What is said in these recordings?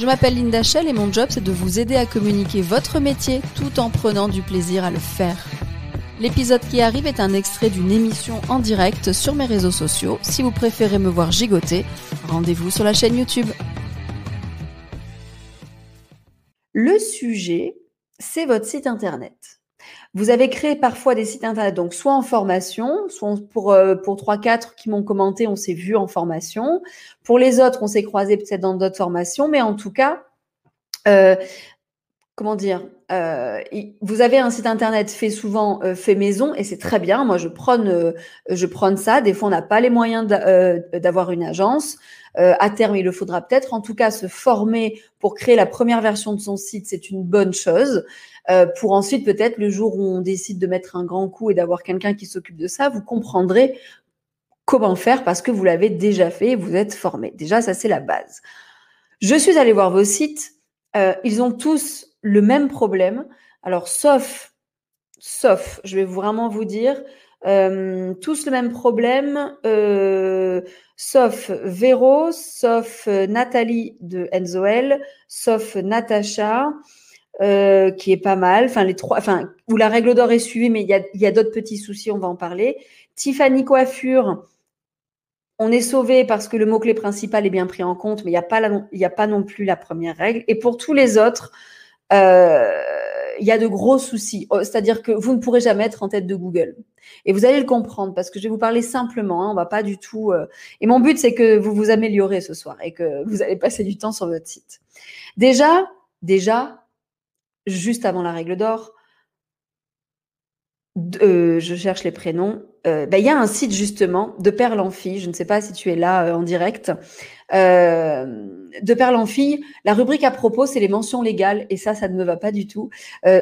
Je m'appelle Linda Shell et mon job c'est de vous aider à communiquer votre métier tout en prenant du plaisir à le faire. L'épisode qui arrive est un extrait d'une émission en direct sur mes réseaux sociaux. Si vous préférez me voir gigoter, rendez-vous sur la chaîne YouTube. Le sujet, c'est votre site internet. Vous avez créé parfois des sites internet, donc soit en formation, soit pour, euh, pour 3-4 qui m'ont commenté, on s'est vu en formation. Pour les autres, on s'est croisé peut-être dans d'autres formations, mais en tout cas, euh, comment dire, euh, vous avez un site internet fait souvent fait maison et c'est très bien. Moi, je prône, je prône ça. Des fois, on n'a pas les moyens d'avoir une agence. à terme, il le faudra peut-être. En tout cas, se former pour créer la première version de son site, c'est une bonne chose. Euh, pour ensuite peut-être le jour où on décide de mettre un grand coup et d'avoir quelqu'un qui s'occupe de ça, vous comprendrez comment faire parce que vous l'avez déjà fait, vous êtes formé. Déjà, ça c'est la base. Je suis allée voir vos sites. Euh, ils ont tous le même problème. Alors, sauf, sauf, je vais vraiment vous dire, euh, tous le même problème, euh, sauf Véro, sauf Nathalie de Enzoel, sauf Natacha, qui est pas mal. Enfin, les trois, enfin, où la règle d'or est suivie, mais il y a d'autres petits soucis, on va en parler. Tiffany Coiffure, on est sauvé parce que le mot-clé principal est bien pris en compte, mais il n'y a, pas non plus la première règle. Et pour tous les autres, euh, il y a de gros soucis. Oh, c'est-à-dire que vous ne pourrez jamais être en tête de Google. Et vous allez le comprendre parce que je vais vous parler simplement. Hein, va pas du tout. Euh, et mon but, c'est que vous vous améliorez ce soir et que vous allez passer du temps sur votre site. Déjà, déjà, juste avant la règle d'or, euh, je cherche les prénoms. Euh, bah, il y a un site justement de Perle en Fille. Je ne sais pas si tu es là euh, en direct. de Perle en Fille, la rubrique à propos, c'est les mentions légales et ça, ça ne me va pas du tout.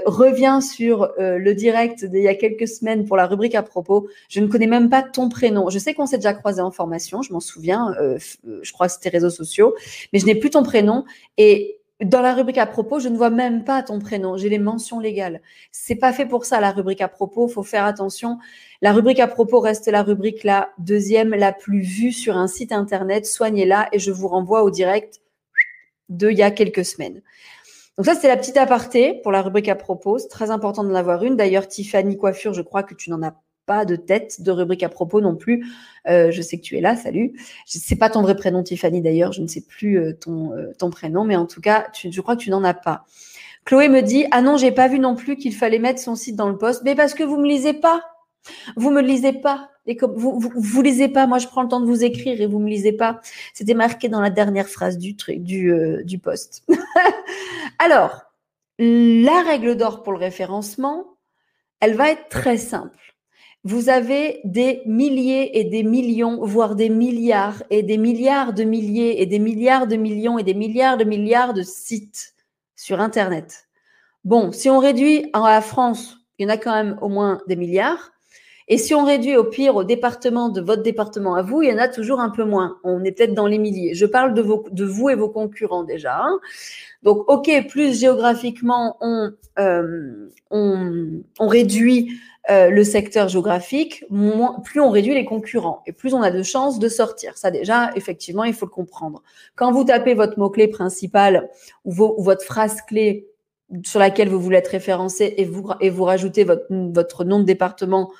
reviens sur le direct d'il y a quelques semaines pour la rubrique à propos. Je ne connais même pas ton prénom. Je sais qu'on s'est déjà croisé en formation, je m'en souviens. je crois que c'était réseaux sociaux, mais je n'ai plus ton prénom et dans la rubrique à propos, je ne vois même pas ton prénom. J'ai les mentions légales. C'est pas fait pour ça, la rubrique à propos. Faut faire attention. La rubrique à propos reste la rubrique la deuxième, la plus vue sur un site internet. Soignez-la et je vous renvoie au direct de il y a quelques semaines. Donc ça, c'est la petite aparté pour la rubrique à propos. C'est très important d'en avoir une. D'ailleurs, Tiffany Coiffure, je crois que tu n'en as pas de tête de rubrique à propos non plus. Euh, je sais que tu es là, salut. Sais pas ton vrai prénom, Tiffany d'ailleurs, je ne sais plus euh, ton, euh, ton prénom, mais en tout cas, je crois que tu n'en as pas. Chloé me dit ah non, j'ai pas vu non plus qu'il fallait mettre son site dans le poste, mais parce que vous me lisez pas, vous me lisez pas. Vous, vous, vous, lisez pas, moi je prends le temps de vous écrire et vous me lisez pas. C'était marqué dans la dernière phrase du du poste. Alors, la règle d'or pour le référencement, elle va être très simple vous avez des milliers et des millions, voire des milliards et des milliards de milliers et des milliards de millions et des milliards de milliards de sites sur Internet. Bon, si on réduit à la France, il y en a quand même au moins des milliards. Et si on réduit au pire au département de votre département à vous, il y en a toujours un peu moins. On est peut-être dans les milliers. Je parle de, vous et vos concurrents déjà. Hein. Donc, OK, plus géographiquement on, euh, réduit euh, le secteur géographique, moins, plus on réduit les concurrents et plus on a de chances de sortir. Ça déjà, effectivement, il faut le comprendre. Quand vous tapez votre mot-clé principal ou, votre phrase clé sur laquelle vous voulez être référencé et vous, et vous rajoutez votre, votre nom de département,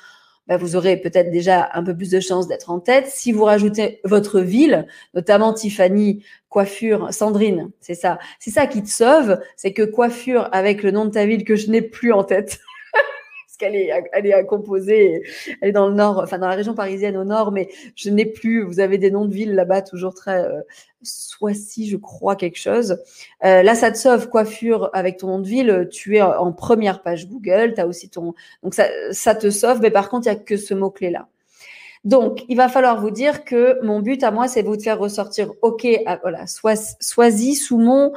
ben vous aurez peut-être déjà un peu plus de chances d'être en tête. Si vous rajoutez votre ville, notamment Tiffany, coiffure, Sandrine, c'est ça. C'est ça qui te sauve, c'est que coiffure avec le nom de ta ville que je n'ai plus en tête. est, elle est à composer. Elle est dans le nord, enfin dans la région parisienne au nord, mais je n'ai plus. Vous avez des noms de villes là-bas toujours très euh, si je crois, quelque chose. Euh, là, ça te sauve coiffure avec ton nom de ville. Tu es en première page Google. Tu as aussi ton. Donc ça, ça te sauve, mais par contre, il n'y a que ce mot-clé-là. Donc, il va falloir vous dire que mon but à moi, c'est vous de faire ressortir OK, voilà, sois, sous mon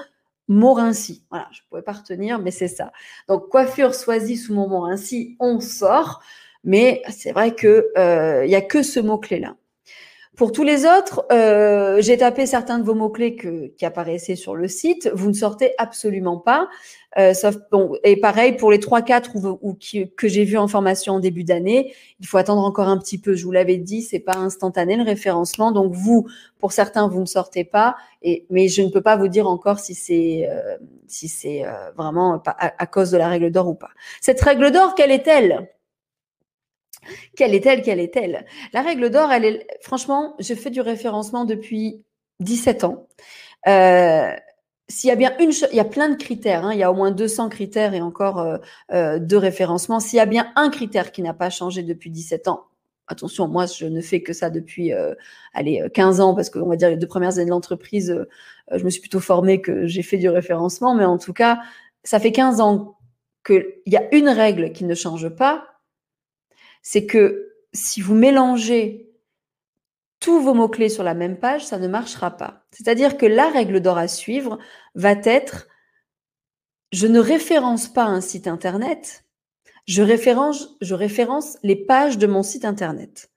Morincy. Voilà, je ne pouvais pas retenir, mais c'est ça. Donc, coiffure choisie sous mon Morincy, on sort. Mais c'est vrai qu'il euh, n'y a que ce mot-clé-là. Pour tous les autres, euh, j'ai tapé certains de vos mots-clés qui apparaissaient sur le site. Vous ne sortez absolument pas. Euh, sauf, bon, et pareil pour les 3-4 ou, ou que j'ai vu en formation en début d'année, il faut attendre encore un petit peu. Je vous l'avais dit, c'est pas instantané le référencement. Donc vous, pour certains, vous ne sortez pas. Et, mais je ne peux pas vous dire encore si c'est euh, si c'est euh, vraiment à cause de la règle d'or ou pas. Cette règle d'or, quelle est-elle? Quelle est-elle Quelle est-elle La règle d'or, elle est, franchement, je fais du référencement depuis 17 ans. Euh, s'il y a bien une il y a plein de critères, hein, il y a au moins 200 critères et encore euh, euh, de référencement. S'il y a bien un critère qui n'a pas changé depuis 17 ans, attention, moi je ne fais que ça depuis euh, allez 15 ans parce qu'on va dire les deux premières années de l'entreprise, euh, je me suis plutôt formée que j'ai fait du référencement, mais en tout cas, ça fait 15 ans qu'il y a une règle qui ne change pas, c'est que si vous mélangez tous vos mots-clés sur la même page, ça ne marchera pas. C'est-à-dire que la règle d'or à suivre va être je ne référence pas un site internet, je référence, les pages de mon site internet.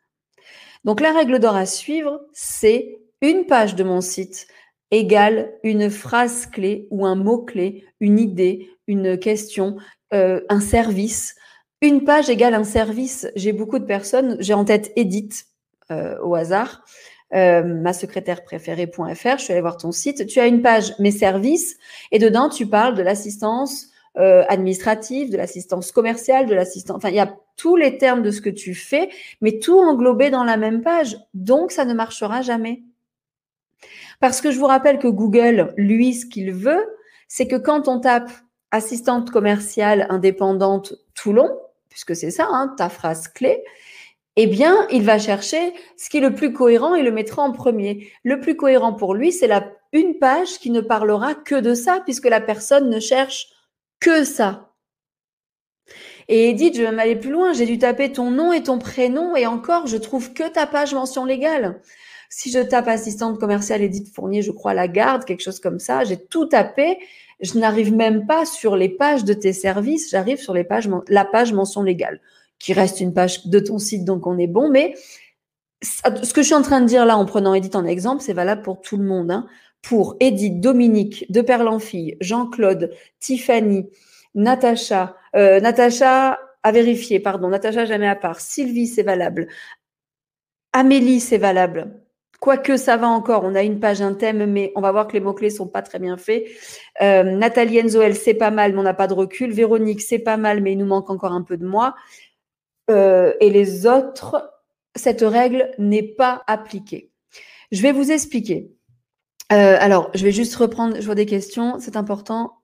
Donc la règle d'or à suivre, c'est une page de mon site égale une phrase clé ou un mot clé, une idée, une question, euh, un service une page égale un service. J'ai beaucoup de personnes, j'ai en tête Edith euh, au hasard, euh, ma secrétaire préférée.fr. Je suis allée voir ton site. Tu as une page mes services et dedans tu parles de l'assistance euh, administrative, de l'assistance commerciale, de l'assistance. Enfin, il y a tous les termes de ce que tu fais, mais tout englobé dans la même page. Donc, ça ne marchera jamais. Parce que je vous rappelle que Google, lui, ce qu'il veut, c'est que quand on tape assistante commerciale indépendante Toulon, puisque c'est ça, hein, ta phrase clé, eh bien, il va chercher ce qui est le plus cohérent et le mettra en premier. Le plus cohérent pour lui, c'est la une page qui ne parlera que de ça, puisque la personne ne cherche que ça. Et Edith, je vais même aller plus loin. J'ai dû taper ton nom et ton prénom, et encore, je trouve que ta page mention légale. Si je tape assistante commerciale Edith Fournier, je crois la garde, quelque chose comme ça, j'ai tout tapé je n'arrive même pas sur les pages de tes services, j'arrive sur les pages, la page mention légale, qui reste une page de ton site, donc on est bon. Mais ce que je suis en train de dire là en prenant Edith en exemple, c'est valable pour tout le monde. Hein. Pour Edith, Dominique, De Perlenfille, Jean-Claude, Tiffany, Natacha, euh, Natacha à vérifier, pardon, Natacha jamais à part, Sylvie, c'est valable. Amélie, c'est valable. Quoique ça va encore, on a une page, un thème, mais on va voir que les mots-clés sont pas très bien faits. Euh, Nathalie Enzoel, c'est pas mal, mais on n'a pas de recul. Véronique, c'est pas mal, mais il nous manque encore un peu de moi. Euh, et les autres, cette règle n'est pas appliquée. Je vais vous expliquer. Euh, alors, je vais juste reprendre, je vois des questions, c'est important.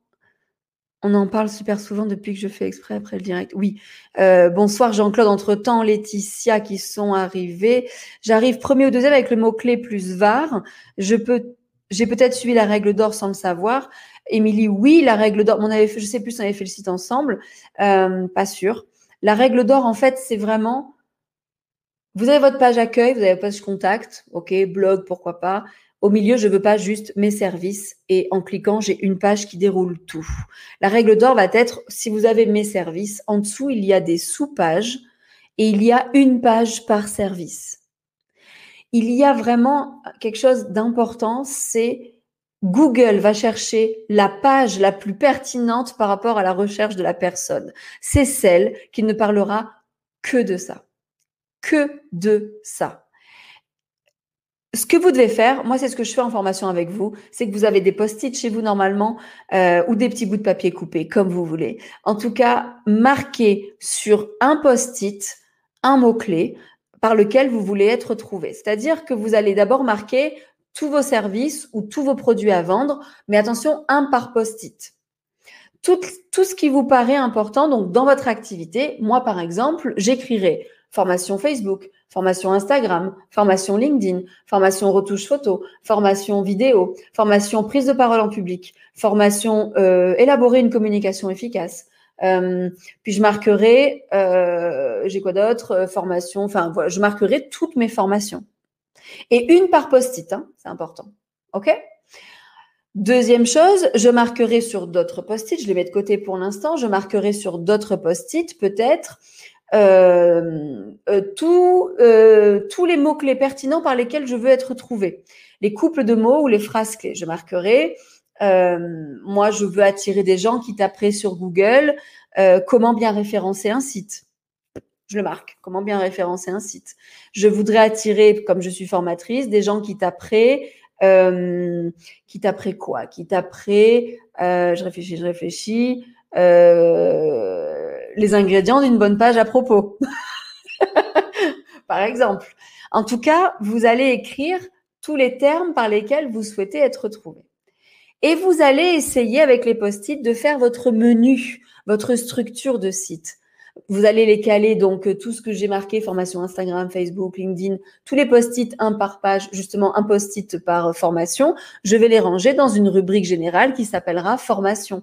On en parle super souvent depuis que je fais exprès après le direct. Oui. Euh, bonsoir Jean-Claude. Entre-temps, Laetitia qui sont arrivées. J'arrive premier ou deuxième avec le mot-clé plus VAR. Je peux, j'ai peut-être suivi la règle d'or sans le savoir. Émilie, oui, la règle d'or. On avait je sais plus si on avait fait le site ensemble. Euh, pas sûr. La règle d'or, en fait, c'est vraiment, vous avez votre page accueil, vous avez votre page contact. OK, blog, pourquoi pas. Au milieu, je veux pas juste mes services et en cliquant, j'ai une page qui déroule tout. La règle d'or va être, si vous avez mes services, en dessous, il y a des sous-pages et il y a une page par service. Il y a vraiment quelque chose d'important, c'est Google va chercher la page la plus pertinente par rapport à la recherche de la personne. C'est celle qui ne parlera que de ça. Que de ça ce que vous devez faire, moi c'est ce que je fais en formation avec vous, c'est que vous avez des post-it chez vous normalement euh, ou des petits bouts de papier coupés, comme vous voulez. En tout cas, marquez sur un post-it un mot-clé par lequel vous voulez être trouvé. C'est-à-dire que vous allez d'abord marquer tous vos services ou tous vos produits à vendre, mais attention, un par post-it. Tout, tout ce qui vous paraît important, donc dans votre activité, moi par exemple, j'écrirai formation Facebook, formation Instagram, formation LinkedIn, formation retouche photo, formation vidéo, formation prise de parole en public, formation euh, élaborer une communication efficace. Euh, puis je marquerai, euh, j'ai quoi d'autre, formation, enfin voilà, je marquerai toutes mes formations. Et une par post-it, hein, c'est important. OK? Deuxième chose, je marquerai sur d'autres post-it, je les mets de côté pour l'instant, je marquerai sur d'autres post-it peut-être euh, euh, euh, tous les mots-clés pertinents par lesquels je veux être trouvé. Les couples de mots ou les phrases clés, je marquerai. moi, je veux attirer des gens qui taperaient sur Google comment bien référencer un site. Je le marque. Comment bien référencer un site. Je voudrais attirer, comme je suis formatrice, des gens qui taperaient qui taperaient quoi? Qui taperaient, euh, je réfléchis, je réfléchis, les ingrédients d'une bonne page à propos. par exemple. En tout cas, vous allez écrire tous les termes par lesquels vous souhaitez être trouvé. Et vous allez essayer avec les post-it de faire votre menu, votre structure de site. Vous allez les caler, donc tout ce que j'ai marqué, formation Instagram, Facebook, LinkedIn, tous les post-it, un par page, justement un post-it par formation, je vais les ranger dans une rubrique générale qui s'appellera formation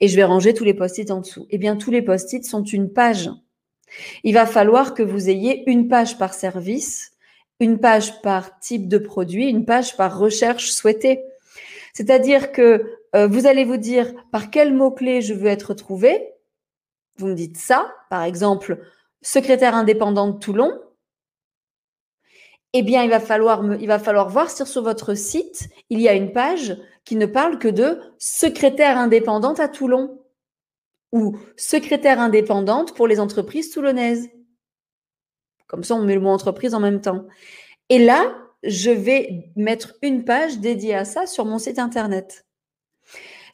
et je vais ranger tous les post-it en dessous. Eh bien, tous les post-it sont une page. Il va falloir que vous ayez une page par service, une page par type de produit, une page par recherche souhaitée. C'est-à-dire que euh, vous allez vous dire par quel mot-clé je veux être trouvé. Vous me dites ça, par exemple, secrétaire indépendant de Toulon. Eh bien, il va falloir, il va falloir voir si sur votre site, il y a une page qui ne parle que de secrétaire indépendante à Toulon ou secrétaire indépendante pour les entreprises toulonnaises. Comme ça, on met le mot entreprise en même temps. Et là, je vais mettre une page dédiée à ça sur mon site internet.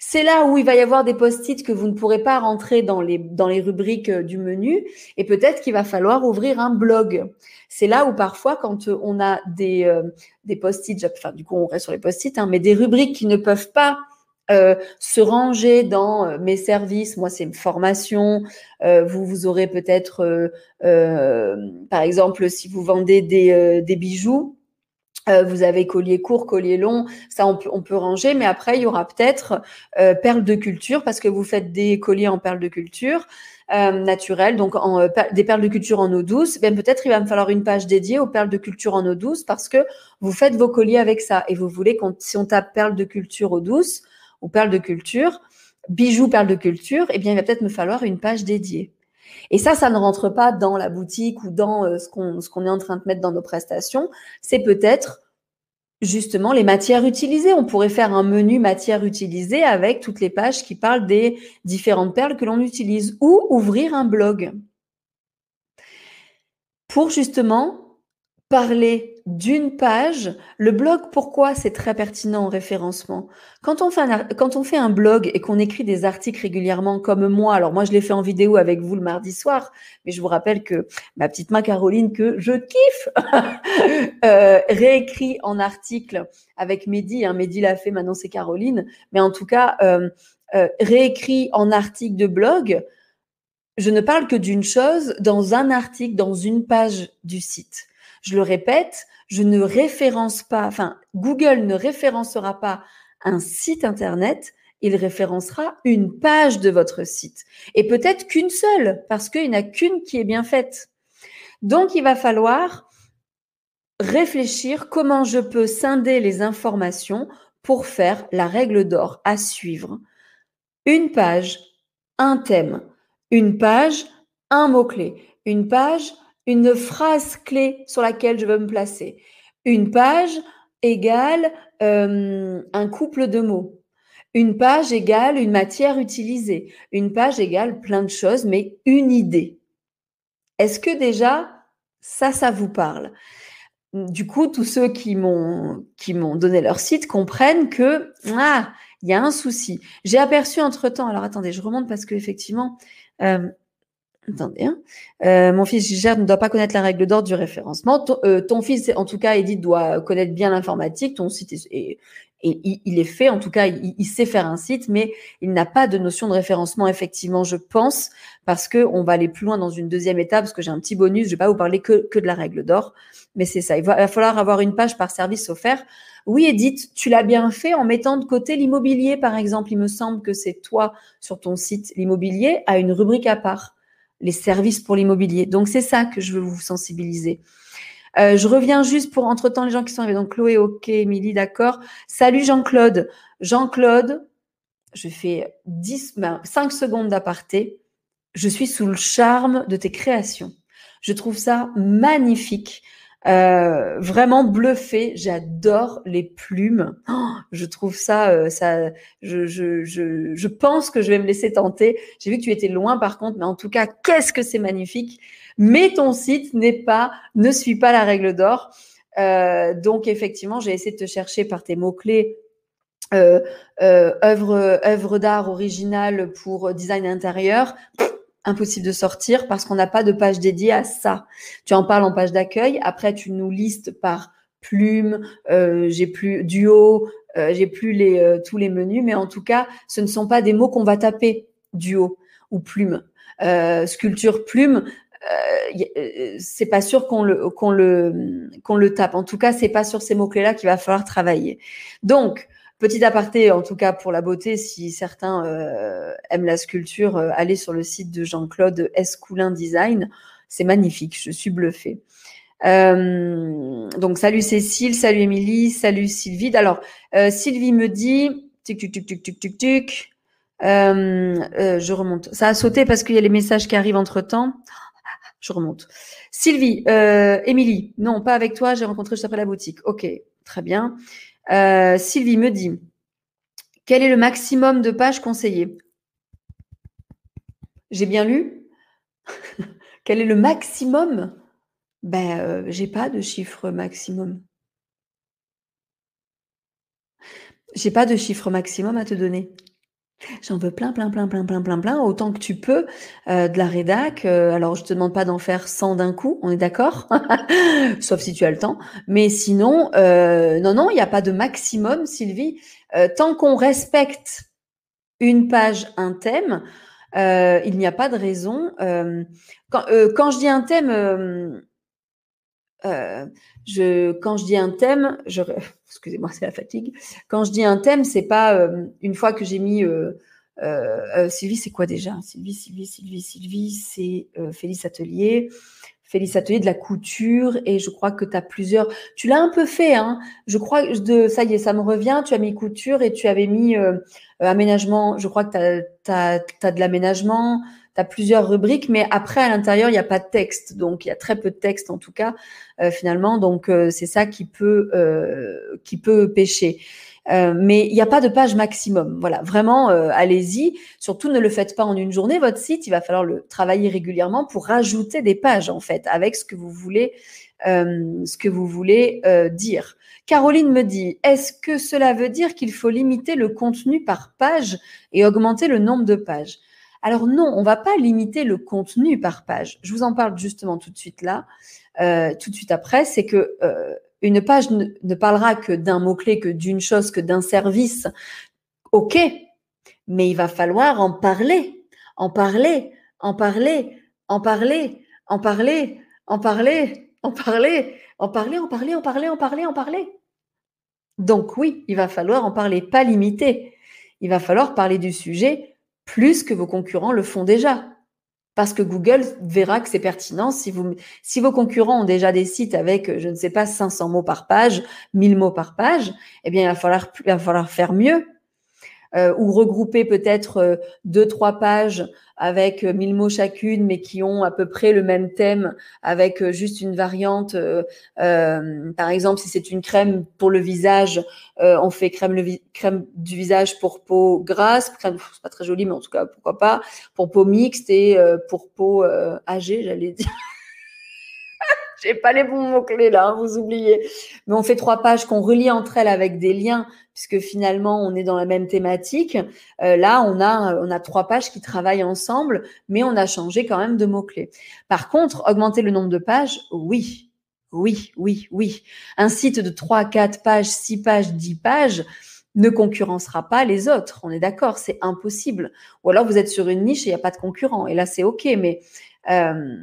C'est là où il va y avoir des post-it que vous ne pourrez pas rentrer dans les, dans les rubriques euh, du menu et peut-être qu'il va falloir ouvrir un blog. C'est là où parfois, quand euh, on a des, euh, des post-it, enfin du coup on reste sur les post-it, hein, mais des rubriques qui ne peuvent pas se ranger dans mes services. Moi, c'est une formation. vous, vous aurez peut-être, par exemple, si vous vendez des, des bijoux, euh, vous avez collier court, collier long, ça on peut, ranger, mais après il y aura peut-être euh, perles de culture parce que vous faites des colliers en perles de culture euh, naturelles, donc en, des perles de culture en eau douce. Bien peut-être il va me falloir une page dédiée aux perles de culture en eau douce parce que vous faites vos colliers avec ça et vous voulez qu'on si on tape perles de culture eau douce ou perles de culture, bijoux perles de culture, eh bien il va peut-être me falloir une page dédiée. Et ça, ça ne rentre pas dans la boutique ou dans euh, ce qu'on est en train de mettre dans nos prestations. C'est peut-être justement les matières utilisées. On pourrait faire un menu matières utilisées avec toutes les pages qui parlent des différentes perles que l'on utilise ou ouvrir un blog pour justement parler d'une page. Le blog, pourquoi c'est très pertinent en référencement? Quand on, fait un, quand on fait un blog et qu'on écrit des articles régulièrement comme moi, alors moi je l'ai fait en vidéo avec vous le mardi soir, mais je vous rappelle que ma petite main Caroline, que je kiffe, euh, réécrit en article avec Mehdi. Hein, Mehdi l'a fait, maintenant c'est Caroline. Mais en tout cas, euh, euh, réécrit en article de blog, je ne parle que d'une chose dans un article, dans une page du site. Je le répète, je ne référence pas, enfin, Google ne référencera pas un site Internet, il référencera une page de votre site. Et peut-être qu'une seule, parce qu'il n'y en a qu'une qui est bien faite. Donc, il va falloir réfléchir comment je peux scinder les informations pour faire la règle d'or à suivre. Une page, un thème. Une page, un mot-clé. Une page, une phrase clé sur laquelle je veux me placer. Une page égale euh, un couple de mots. Une page égale une matière utilisée. Une page égale plein de choses, mais une idée. Est-ce que déjà, ça, ça vous parle? Du coup, tous ceux qui m'ont donné leur site comprennent que ah, il y a un souci. J'ai aperçu entre temps. Alors attendez, je remonte parce que effectivement, euh, Attendez, hein. Euh, mon fils Gigère ne doit pas connaître la règle d'ordre du référencement. Euh, ton, fils, en tout cas, Edith, doit connaître bien l'informatique. Ton site est, il, est fait, en tout cas, il, sait faire un site, mais il n'a pas de notion de référencement, effectivement, je pense, parce que on va aller plus loin dans une deuxième étape, parce que j'ai un petit bonus, je vais pas vous parler que, que de la règle d'or, mais c'est ça. Il va, falloir avoir une page par service offert. Oui, Edith, tu l'as bien fait en mettant de côté l'immobilier, par exemple. Il me semble que c'est toi, sur ton site, l'immobilier a une rubrique à part les services pour l'immobilier. Donc c'est ça que je veux vous sensibiliser. Euh, je reviens juste pour entre-temps les gens qui sont arrivés. Donc Chloé, ok, Émilie, d'accord. Salut Jean-Claude. Jean-Claude, je fais 10, 5 ben, secondes d'aparté. Je suis sous le charme de tes créations. Je trouve ça magnifique. Euh, vraiment bluffé. J'adore les plumes. Oh, je trouve ça, euh, ça, je, je, je, je, pense que je vais me laisser tenter. J'ai vu que tu étais loin par contre, mais en tout cas, qu'est-ce que c'est magnifique. Mais ton site n'est pas, ne suit pas la règle d'or. Euh, donc effectivement, j'ai essayé de te chercher par tes mots clés. Euh, euh, œuvre, œuvre d'art originale pour design intérieur impossible de sortir parce qu'on n'a pas de page dédiée à ça. Tu en parles en page d'accueil. Après, tu nous listes par plume, euh, j'ai plus duo, euh, j'ai plus les, euh, tous les menus, mais en tout cas, ce ne sont pas des mots qu'on va taper duo ou plume. Euh, sculpture plume, c'est pas sûr qu'on le qu'on le qu'on le tape. En tout cas, c'est pas sur ces mots clés là qu'il va falloir travailler. Donc Petit aparté, en tout cas pour la beauté, si certains euh, aiment la sculpture, euh, allez sur le site de Jean-Claude Escoulin Design. C'est magnifique, je suis bluffée. Euh, donc salut Cécile, salut Émilie, salut Sylvie. Alors Sylvie me dit, tic tic tic tic tic tic tic. je remonte. Ça a sauté parce qu'il y a les messages qui arrivent entre temps. Je remonte. Sylvie, Émilie, non, pas avec toi. J'ai rencontré juste après la boutique. Ok, très bien. Euh, Sylvie me dit quel est le maximum de pages conseillées? J'ai bien lu? Quel est le maximum? Ben, euh, j'ai pas de chiffre maximum. J'ai pas de chiffre maximum à te donner. J'en veux plein, plein, plein, plein, plein, plein, plein, autant que tu peux euh, de la rédac. Euh, alors, je te demande pas d'en faire 100 d'un coup, on est d'accord? Sauf si tu as le temps. Mais sinon, euh, non, non, il n'y a pas de maximum, Sylvie. tant qu'on respecte une page, un thème, il n'y a pas de raison. Quand, quand, je dis un thème, je, quand je dis un thème, je, excusez-moi, c'est la fatigue. Quand je dis un thème, c'est pas euh, une fois que j'ai mis euh, euh, Sylvie, c'est quoi déjà? Sylvie, Sylvie, Sylvie, Sylvie, c'est Félix Atelier. Félix Atelier de la couture et je crois que tu as plusieurs. Tu l'as un peu fait, hein Je crois de ça y est, ça me revient. Tu as mis couture et tu avais mis aménagement. Je crois que tu as, as, de l'aménagement tu as plusieurs rubriques, mais après, à l'intérieur, il n'y a pas de texte. Donc, il y a très peu de texte, en tout cas, euh, finalement. Donc, euh, c'est ça qui peut, euh, qui peut pêcher. mais il n'y a pas de page maximum. Voilà, vraiment, allez-y. Surtout, ne le faites pas en une journée. Votre site, il va falloir le travailler régulièrement pour rajouter des pages, en fait, avec ce que vous voulez, ce que vous voulez dire. Caroline me dit, est-ce que cela veut dire qu'il faut limiter le contenu par page et augmenter le nombre de pages? Alors non, on va pas limiter le contenu par page. Je vous en parle justement tout de suite là, euh, tout de suite après. C'est que euh, une page ne, parlera que d'un mot-clé, que d'une chose, que d'un service. Ok, mais il va falloir en parler, en parler, en parler, en parler, en parler, en parler, en parler, en parler, en parler, en parler, en parler, en parler. Donc oui, il va falloir en parler, pas limiter. Il va falloir parler du sujet plus que vos concurrents le font déjà. Parce que Google verra que c'est pertinent. Si, vos concurrents ont déjà des sites avec, je ne sais pas, 500 mots par page, 1000 mots par page, eh bien, il va falloir faire mieux. Euh, ou regrouper peut-être euh, deux, trois pages avec euh, mille mots chacune, mais qui ont à peu près le même thème, avec juste une variante. par exemple, si c'est une crème pour le visage, on fait crème, le crème du visage pour peau grasse, crème, c'est pas très joli, mais en tout cas, pourquoi pas, pour peau mixte et pour peau âgée, j'allais dire. J'ai pas les bons mots-clés là, hein, vous oubliez. Mais on fait trois pages qu'on relie entre elles avec des liens, puisque finalement on est dans la même thématique. Euh, là, on a, on a trois pages qui travaillent ensemble, mais on a changé quand même de mots-clés. Par contre, augmenter le nombre de pages, oui. Oui, oui, oui. Un site de 3, 4 pages, 6 pages, 10 pages ne concurrencera pas les autres. On est d'accord, c'est impossible. Ou alors vous êtes sur une niche et il n'y a pas de concurrent. Et là, c'est OK. Mais euh,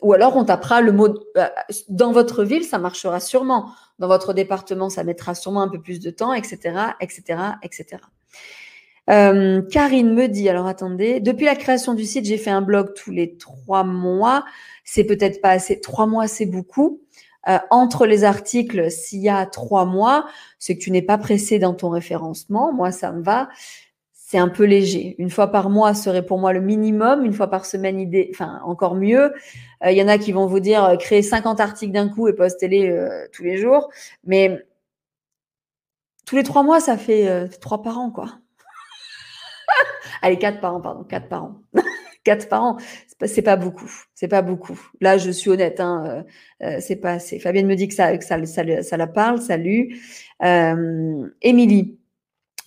ou alors on tapera le mot euh, dans votre ville, ça marchera sûrement. Dans votre département, ça mettra sûrement un peu plus de temps, etc., etc., etc. Karine me dit, alors attendez, depuis la création du site, j'ai fait un blog tous les trois mois. C'est peut-être pas assez. Trois mois, c'est beaucoup. euh, entre les articles s'il y a trois mois, c'est que tu n'es pas pressé dans ton référencement. Moi, ça me va. Un peu léger. Une fois par mois serait pour moi le minimum. Une fois par semaine, idée, enfin encore mieux. Euh, il y en a qui vont vous dire euh, créer 50 articles d'un coup et postez-les tous les jours. Mais tous les trois mois, ça fait trois par an, quoi. Allez, quatre par an, pardon, quatre par an. quatre par an, c'est pas, beaucoup. C'est pas beaucoup. Là, je suis honnête, hein, euh, euh, c'est pas assez. Fabienne me dit que ça, que ça, ça, la parle. Salut. Euh, Émilie.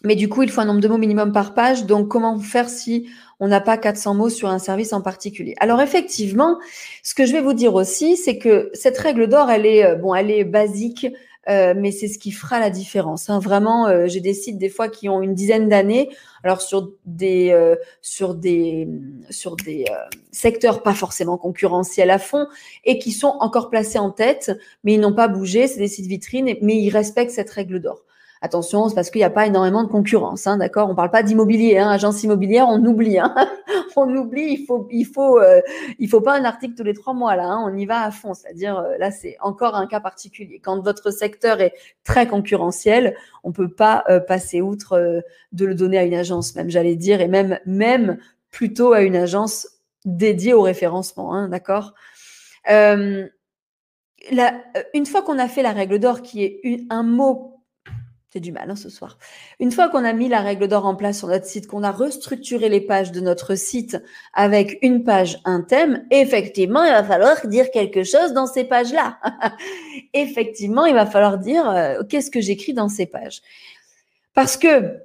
Mais du coup, il faut un nombre de mots minimum par page. Donc, comment faire si on n'a pas 400 mots sur un service en particulier? Alors, effectivement, ce que je vais vous dire aussi, c'est que cette règle d'or, elle est bon, elle est basique. Euh, mais c'est ce qui fera la différence. Hein. Vraiment, euh, j'ai des sites des fois qui ont une dizaine d'années, alors sur des euh, sur des sur des secteurs pas forcément concurrentiels à fond et qui sont encore placés en tête, mais ils n'ont pas bougé. C'est des sites vitrines, mais ils respectent cette règle d'or. Attention, c'est parce qu'il n'y a pas énormément de concurrence, hein, d'accord? On parle pas d'immobilier, hein, agence immobilière, on oublie, hein on oublie. Il faut, il faut, euh, il faut pas un article tous les trois mois là. Hein, on y va à fond, c'est-à-dire euh, là c'est encore un cas particulier. Quand votre secteur est très concurrentiel, on peut pas euh, passer outre de le donner à une agence, même j'allais dire, et même, même plutôt à une agence dédiée au référencement, hein, d'accord? Une fois qu'on a fait la règle d'or, qui est un mot c'est du mal hein, ce soir. Une fois qu'on a mis la règle d'or en place sur notre site, qu'on a restructuré les pages de notre site avec une page, un thème, effectivement, il va falloir dire quelque chose dans ces pages-là. effectivement, il va falloir dire euh, qu'est-ce que j'écris dans ces pages. Parce que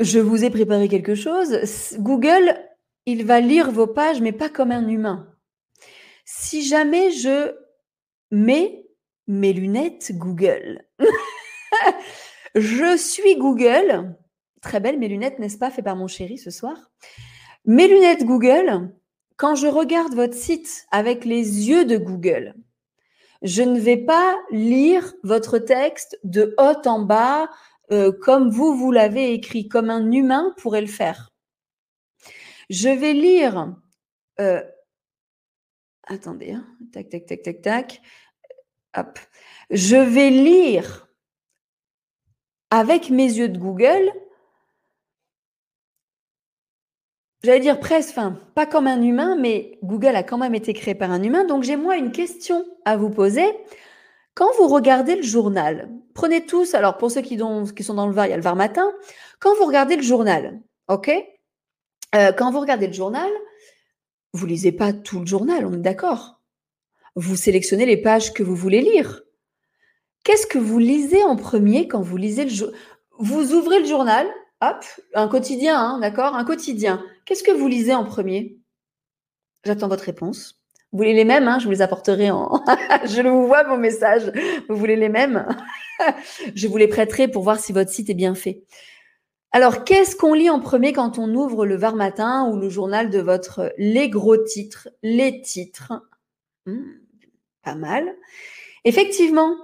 je vous ai préparé quelque chose. Google, il va lire vos pages, mais pas comme un humain. Si jamais je mets mes lunettes Google, je suis Google. Très belle, mes lunettes, n'est-ce pas, fait par mon chéri ce soir? Mes lunettes Google, quand je regarde votre site avec les yeux de Google, je ne vais pas lire votre texte de haut en bas euh, comme vous, vous l'avez écrit, comme un humain pourrait le faire. Je vais lire. Euh, attendez, hein, tac, tac, tac, tac, tac. Hop. Je vais lire avec mes yeux de Google, j'allais dire presque, enfin, pas comme un humain, mais Google a quand même été créé par un humain. Donc, j'ai moi une question à vous poser. Quand vous regardez le journal, prenez tous, alors pour ceux qui, sont dans le VAR, il y a le VAR matin. Quand vous regardez le journal, OK euh, Quand vous regardez le journal, vous lisez pas tout le journal, on est d'accord. Vous sélectionnez les pages que vous voulez lire. Qu'est-ce que vous lisez en premier quand vous lisez le journal Vous ouvrez le journal, hop, un quotidien, hein, d'accord Un quotidien. Qu'est-ce que vous lisez en premier? J'attends votre réponse. Vous voulez les mêmes hein Je vous les apporterai en. je le vois vos messages. Vous voulez les mêmes? Je vous les prêterai pour voir si votre site est bien fait. Alors, qu'est-ce qu'on lit en premier quand on ouvre le Var Matin ou le journal de votre les gros titres, les titres? Hmm, Pas mal. Effectivement,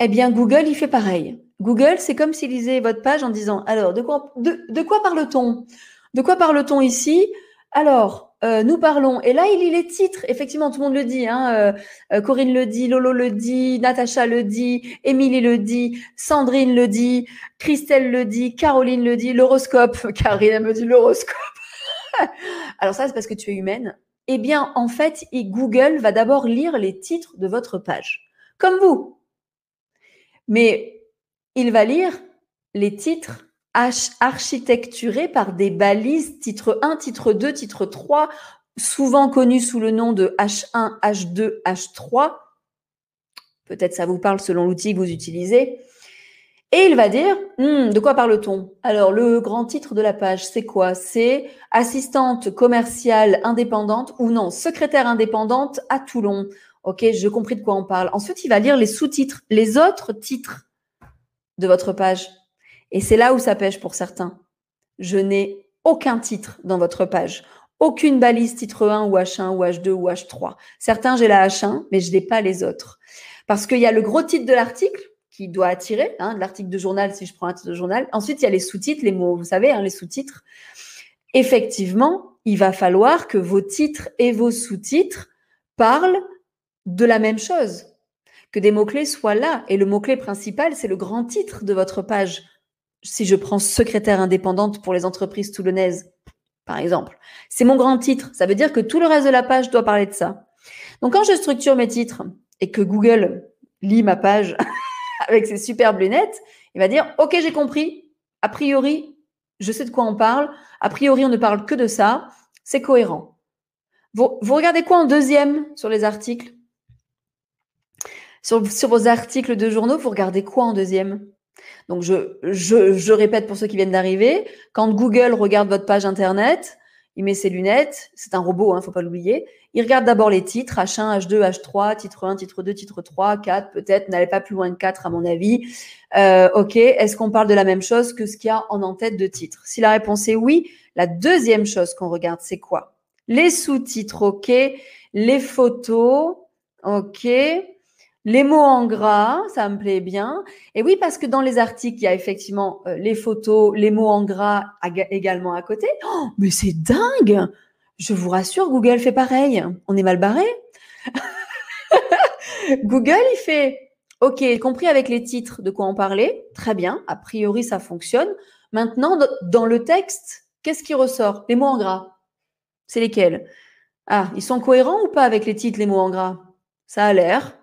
eh bien, Google, il fait pareil. Google, c'est comme s'il lisait votre page en disant, alors, de quoi, parle-t-on? De quoi parle-t-on ici? Alors, euh, nous parlons. Et là, il lit les titres. Effectivement, tout le monde le dit. Hein, euh, euh, Corinne le dit, Lolo le dit, Natacha le dit, Émilie le dit, Sandrine le dit, Christelle le dit, Caroline le dit, l'horoscope. Karine me dit l'horoscope. alors ça, c'est parce que tu es humaine. Eh bien, en fait, Google va d'abord lire les titres de votre page. Comme vous, mais il va lire les titres architecturés par des balises titre 1, titre 2, titre 3, souvent connus sous le nom de H1, H2, H3. Peut-être ça vous parle selon l'outil que vous utilisez. Et il va dire, hmm, de quoi parle-t-on? Alors, le grand titre de la page, c'est quoi? C'est assistante commerciale indépendante ou non, secrétaire indépendante à Toulon. Ok, j'ai compris de quoi on parle. Ensuite, il va lire les sous-titres, les autres titres de votre page. Et c'est là où ça pêche pour certains. Je n'ai aucun titre dans votre page. Aucune balise titre 1 ou H1 ou H2 ou H3. Certains, j'ai la H1, mais je n'ai pas les autres. Parce qu'il y a le gros titre de l'article qui doit attirer, hein, l'article de journal si je prends un titre de journal. Ensuite, il y a les sous-titres, les mots, vous savez, hein, les sous-titres. Effectivement, il va falloir que vos titres et vos sous-titres parlent de la même chose. que des mots-clés soient là. Et le mot-clé principal, c'est le grand titre de votre page. Si je prends secrétaire indépendante pour les entreprises toulonnaises, par exemple, c'est mon grand titre. Ça veut dire que tout le reste de la page doit parler de ça. Donc quand je structure mes titres et que Google lit ma page avec ses superbes lunettes, il va dire, OK, j'ai compris. A priori, je sais de quoi on parle. A priori, on ne parle que de ça. C'est cohérent. Vous, regardez quoi en deuxième sur les articles? Sur, vos articles de journaux, vous regardez quoi en deuxième? Donc, je, je, répète pour ceux qui viennent d'arriver, quand Google regarde votre page Internet, il met ses lunettes, c'est un robot, il hein, ne faut pas l'oublier, il regarde d'abord les titres, H1, H2, H3, titre 1, titre 2, titre 3, 4, peut-être, n'allez pas plus loin que 4 à mon avis. Euh, ok, est-ce qu'on parle de la même chose que ce qu'il y a en en-tête de titre? Si la réponse est oui, la deuxième chose qu'on regarde, c'est quoi? Les sous-titres, ok. Les photos, ok. Les mots en gras, ça me plaît bien. Et oui, parce que dans les articles, il y a effectivement euh, les photos, les mots en gras également à côté. Oh, mais c'est dingue Je vous rassure, Google fait pareil. On est mal barré. Google, il fait OK, compris avec les titres de quoi on parlait. Très bien. A priori, ça fonctionne. Maintenant, dans le texte, qu'est-ce qui ressort? Les mots en gras. C'est lesquels? Ah, ils sont cohérents ou pas avec les titres, les mots en gras? Ça a l'air.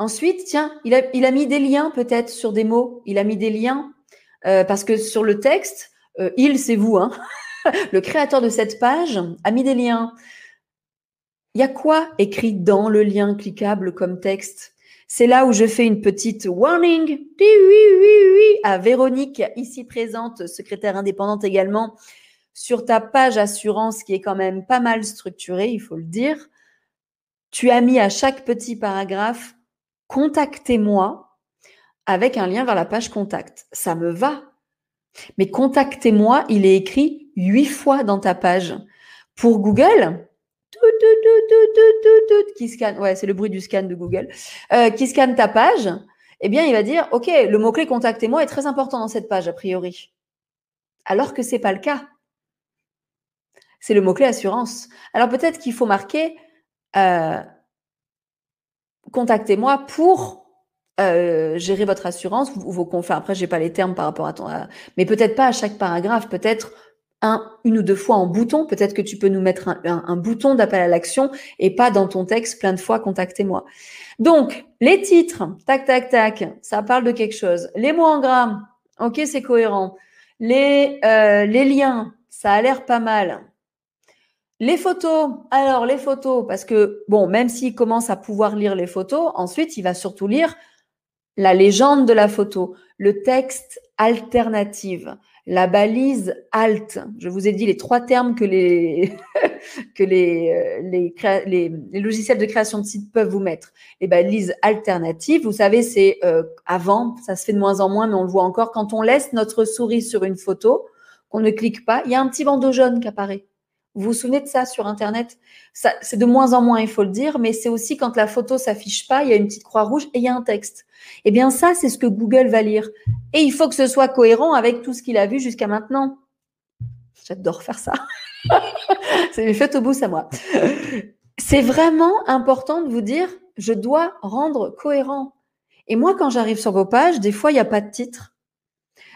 Ensuite, tiens, il a, mis des liens peut-être sur des mots. Il a mis des liens euh, parce que sur le texte, euh, il, c'est vous, hein. le créateur de cette page a mis des liens. Il y a quoi écrit dans le lien cliquable comme texte? C'est là où je fais une petite warning oui, oui, oui, à Véronique, ici présente, secrétaire indépendante également, sur ta page assurance qui est quand même pas mal structurée, il faut le dire. Tu as mis à chaque petit paragraphe contactez-moi avec un lien vers la page contact. Ça me va. Mais contactez-moi, il est écrit huit fois dans ta page. Pour Google, qui scanne, ouais, c'est le bruit du scan de Google, euh, qui scanne ta page, eh bien, il va dire, OK, le mot-clé contactez-moi est très important dans cette page, a priori. Alors que c'est pas le cas. C'est le mot-clé assurance. Alors peut-être qu'il faut marquer euh, contactez-moi pour euh, gérer votre assurance ou vos confins. Après, pas les termes par rapport à ton, mais peut-être pas à chaque paragraphe, peut-être un, une ou deux fois en bouton. Peut-être que tu peux nous mettre un, bouton d'appel à l'action et pas dans ton texte plein de fois contactez-moi. Donc, les titres, tac, tac, tac, ça parle de quelque chose. Les mots en gras, ok, c'est cohérent. Les, euh, les liens, ça a l'air pas mal. Les photos, alors les photos, parce que, bon, même s'il commence à pouvoir lire les photos, ensuite, il va surtout lire la légende de la photo, le texte alternative, la balise alt. Je vous ai dit les trois termes que les, que les, euh, les, les, logiciels de création de sites peuvent vous mettre. Les balises alternatives, vous savez, c'est euh, avant, ça se fait de moins en moins, mais on le voit encore, quand on laisse notre souris sur une photo, qu'on ne clique pas, il y a un petit bandeau jaune qui apparaît. Vous vous souvenez de ça sur Internet? C'est de moins en moins, il faut le dire, mais c'est aussi quand la photo s'affiche pas, il y a une petite croix rouge et il y a un texte. Eh bien, ça, c'est ce que Google va lire. Et il faut que ce soit cohérent avec tout ce qu'il a vu jusqu'à maintenant. J'adore faire ça. c'est fait au bout, ça moi. C'est vraiment important de vous dire, je dois rendre cohérent. Et moi, quand j'arrive sur vos pages, des fois, il n'y a pas de titre.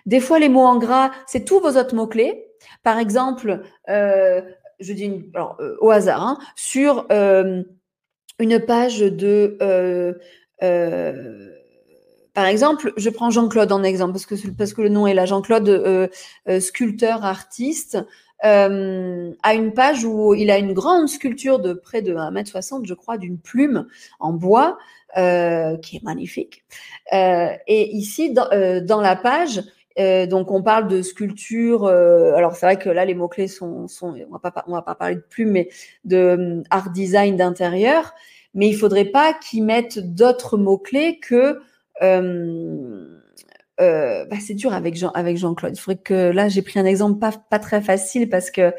Des fois, les mots en gras, c'est tous vos autres mots-clés. Par exemple, euh, je dis euh, au hasard, hein, sur euh, une page de, euh, par exemple, je prends Jean-Claude en exemple parce que le nom est là, Jean-Claude, sculpteur, artiste. a une page où il a une grande sculpture de près de 1m60, je crois, d'une plume en bois, qui est magnifique. et ici, dans la page, euh, donc on parle de sculpture. Euh, alors c'est vrai que là les mots clés sont, sont, on va pas on va pas parler de plumes, mais de euh, art design d'intérieur. Mais il faudrait pas qu'ils mettent d'autres mots clés que euh, bah, c'est dur avec Jean avec Jean-Claude. Il faudrait que là j'ai pris un exemple pas pas très facile parce que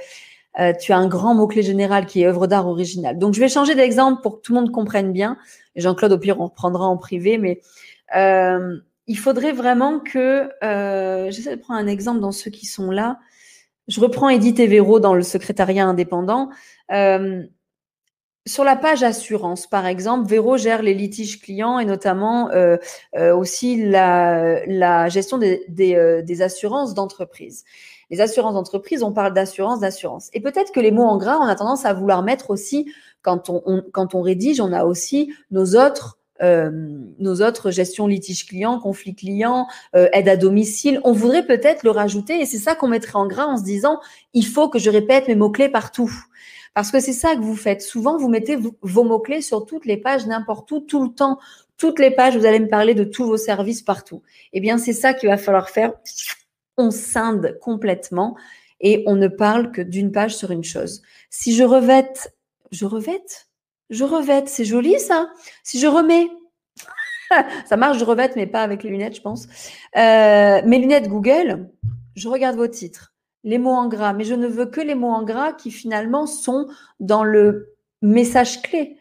tu as un grand mot clé général qui est œuvre d'art originale. Donc je vais changer d'exemple pour que tout le monde comprenne bien. Jean-Claude au pire on reprendra en privé, mais il faudrait vraiment que, euh, j'essaie de prendre un exemple dans ceux qui sont là. Je reprends Edith Evero dans le secrétariat indépendant. Euh, sur la page assurance, par exemple, Véro gère les litiges clients et notamment euh, euh, aussi la, gestion des, assurances d'entreprise. Les assurances d'entreprise, on parle d'assurance, d'assurance. Et peut-être que les mots en gras, on a tendance à vouloir mettre aussi, quand on rédige, on a aussi nos autres nos autres gestions litige client, conflit client, aide à domicile. On voudrait peut-être le rajouter et c'est ça qu'on mettrait en gras en se disant il faut que je répète mes mots-clés partout. Parce que c'est ça que vous faites. Souvent, vous mettez vos mots-clés sur toutes les pages, n'importe où, tout le temps. Toutes les pages, vous allez me parler de tous vos services partout. Eh bien, c'est ça qu'il va falloir faire. On scinde complètement et on ne parle que d'une page sur une chose. Si je revête, je revête, je revête, c'est joli ça. Si je remets, ça marche, je revête, mais pas avec les lunettes, je pense. Euh, mes lunettes Google, je regarde vos titres les mots en gras, mais je ne veux que les mots en gras qui finalement sont dans le message clé.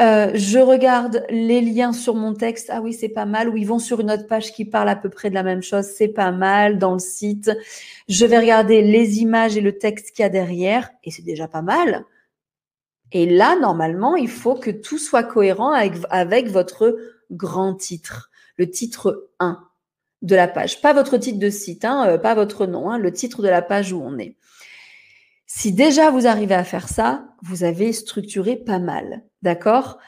Euh, je regarde les liens sur mon texte. Ah oui, c'est pas mal. Ou ils vont sur une autre page qui parle à peu près de la même chose. C'est pas mal dans le site. Je vais regarder les images et le texte qu'il y a derrière. Et c'est déjà pas mal. Et là, normalement, il faut que tout soit cohérent avec, votre grand titre. Le titre 1 de la page. Pas votre titre de site, hein, euh, pas votre nom, hein, le titre de la page où on est. Si déjà vous arrivez à faire ça, vous avez structuré pas mal. D'accord?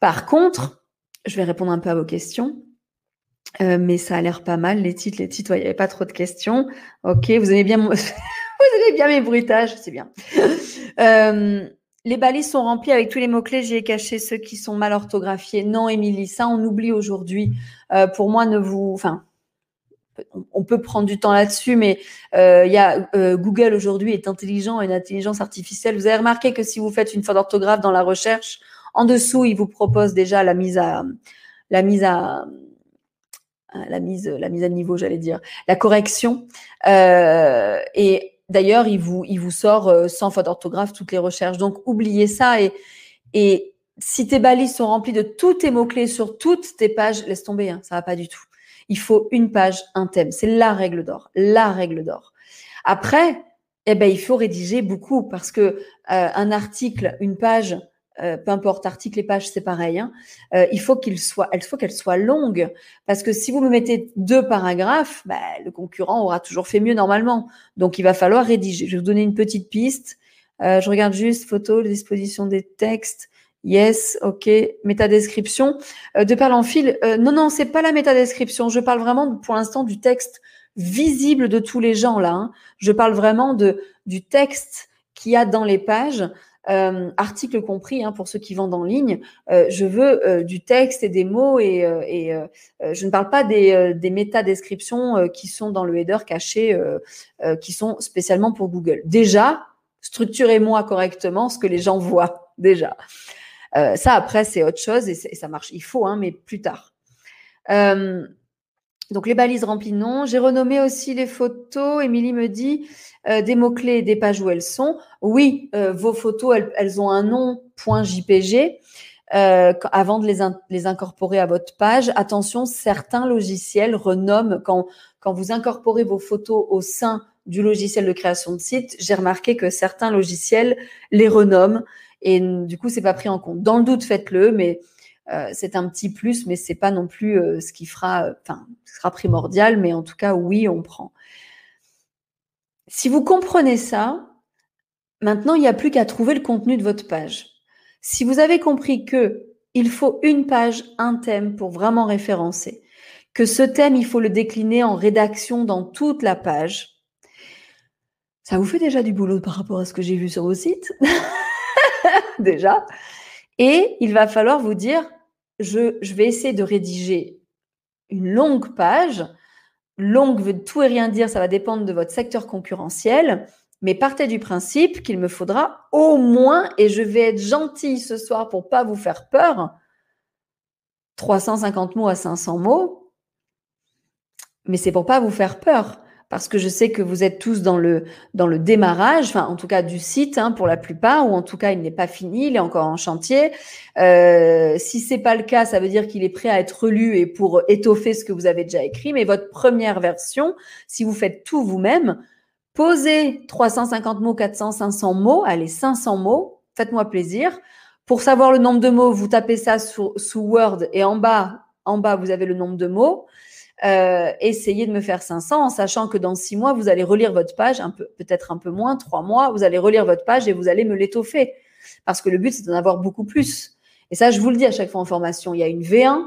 Par contre, je vais répondre un peu à vos questions. Euh, mais ça a l'air pas mal, les titres, les titres, il n'y avait pas trop de questions. Ok, vous aimez bien, vous aimez bien mes bruitages, c'est bien. Euh, les balises sont remplies avec tous les mots-clés. J'y ai caché ceux qui sont mal orthographiés. Non, Émilie, ça, on oublie aujourd'hui. pour moi, ne vous, enfin, on peut prendre du temps là-dessus, mais euh, y a euh, Google aujourd'hui est intelligent, une intelligence artificielle. Vous avez remarqué que si vous faites une faute d'orthographe dans la recherche, en dessous, il vous propose déjà la mise à niveau, j'allais dire, la correction. Euh, et d'ailleurs, il vous il vous sort sans faute d'orthographe toutes les recherches. Donc oubliez ça et et si tes balises sont remplies de tous tes mots clés sur toutes tes pages, laisse tomber, hein, ça va pas du tout. Il faut une page, un thème. C'est la règle d'or, la règle d'or. Après, eh ben, il faut rédiger beaucoup parce que euh, un article, une page, euh, peu importe, article et page, c'est pareil. Hein, euh, il faut qu'il soit, il faut qu'elle soit longue parce que si vous me mettez deux paragraphes, bah, le concurrent aura toujours fait mieux normalement. Donc, il va falloir rédiger. Je vais vous donner une petite piste. je regarde juste photo, disposition des textes. Yes, ok. Métadescription. Euh, de parle en fil. Euh, non, non, c'est pas la métadescription. Je parle vraiment pour l'instant du texte visible de tous les gens là. Hein. Je parle vraiment de du texte qu'il y a dans les pages, euh, articles compris hein, pour ceux qui vendent en ligne. Euh, je veux euh, du texte et des mots et, et je ne parle pas des, des métadescriptions qui sont dans le header caché, qui sont spécialement pour Google. Déjà, structurez-moi correctement ce que les gens voient déjà. Euh, ça, après, c'est autre chose et, ça marche. Il faut, hein, mais plus tard. Euh, donc, les balises remplies, non. J'ai renommé aussi les photos. Émilie me dit euh, des mots-clés des pages où elles sont. Oui, vos photos, elles, ont un nom .jpg. avant de les, les, incorporer à votre page, attention, certains logiciels renomment quand, quand vous incorporez vos photos au sein du logiciel de création de site, j'ai remarqué que certains logiciels les renomment et du coup, c'est pas pris en compte. Dans le doute, faites-le, mais euh, c'est un petit plus, mais c'est pas non plus euh, ce qui fera, enfin, ce sera primordial, mais en tout cas, oui, on prend. Si vous comprenez ça, maintenant, il n'y a plus qu'à trouver le contenu de votre page. Si vous avez compris que il faut une page, un thème pour vraiment référencer, que ce thème, il faut le décliner en rédaction dans toute la page, ça vous fait déjà du boulot par rapport à ce que j'ai vu sur vos sites déjà. Et il va falloir vous dire, je, vais essayer de rédiger une longue page. Longue veut tout et rien dire, ça va dépendre de votre secteur concurrentiel. Mais partez du principe qu'il me faudra au moins, et je vais être gentille ce soir pour pas vous faire peur, 350 mots à 500 mots. Mais c'est pour pas vous faire peur parce que je sais que vous êtes tous dans le, dans le démarrage, enfin en tout cas du site hein, pour la plupart, ou en tout cas il n'est pas fini, il est encore en chantier. Euh, si c'est pas le cas, ça veut dire qu'il est prêt à être relu et pour étoffer ce que vous avez déjà écrit. Mais votre première version, si vous faites tout vous-même, posez 350 mots, 400, 500 mots, allez 500 mots, faites-moi plaisir Pour savoir le nombre de mots, vous tapez ça sous, sous Word et en bas, en bas, vous avez le nombre de mots. Euh, essayez de me faire 500 en sachant que dans six mois, vous allez relire votre page, un peu, peut-être un peu moins, trois mois, vous allez relire votre page et vous allez me l'étoffer. Parce que le but, c'est d'en avoir beaucoup plus. Et ça, je vous le dis à chaque fois en formation. Il y a une V1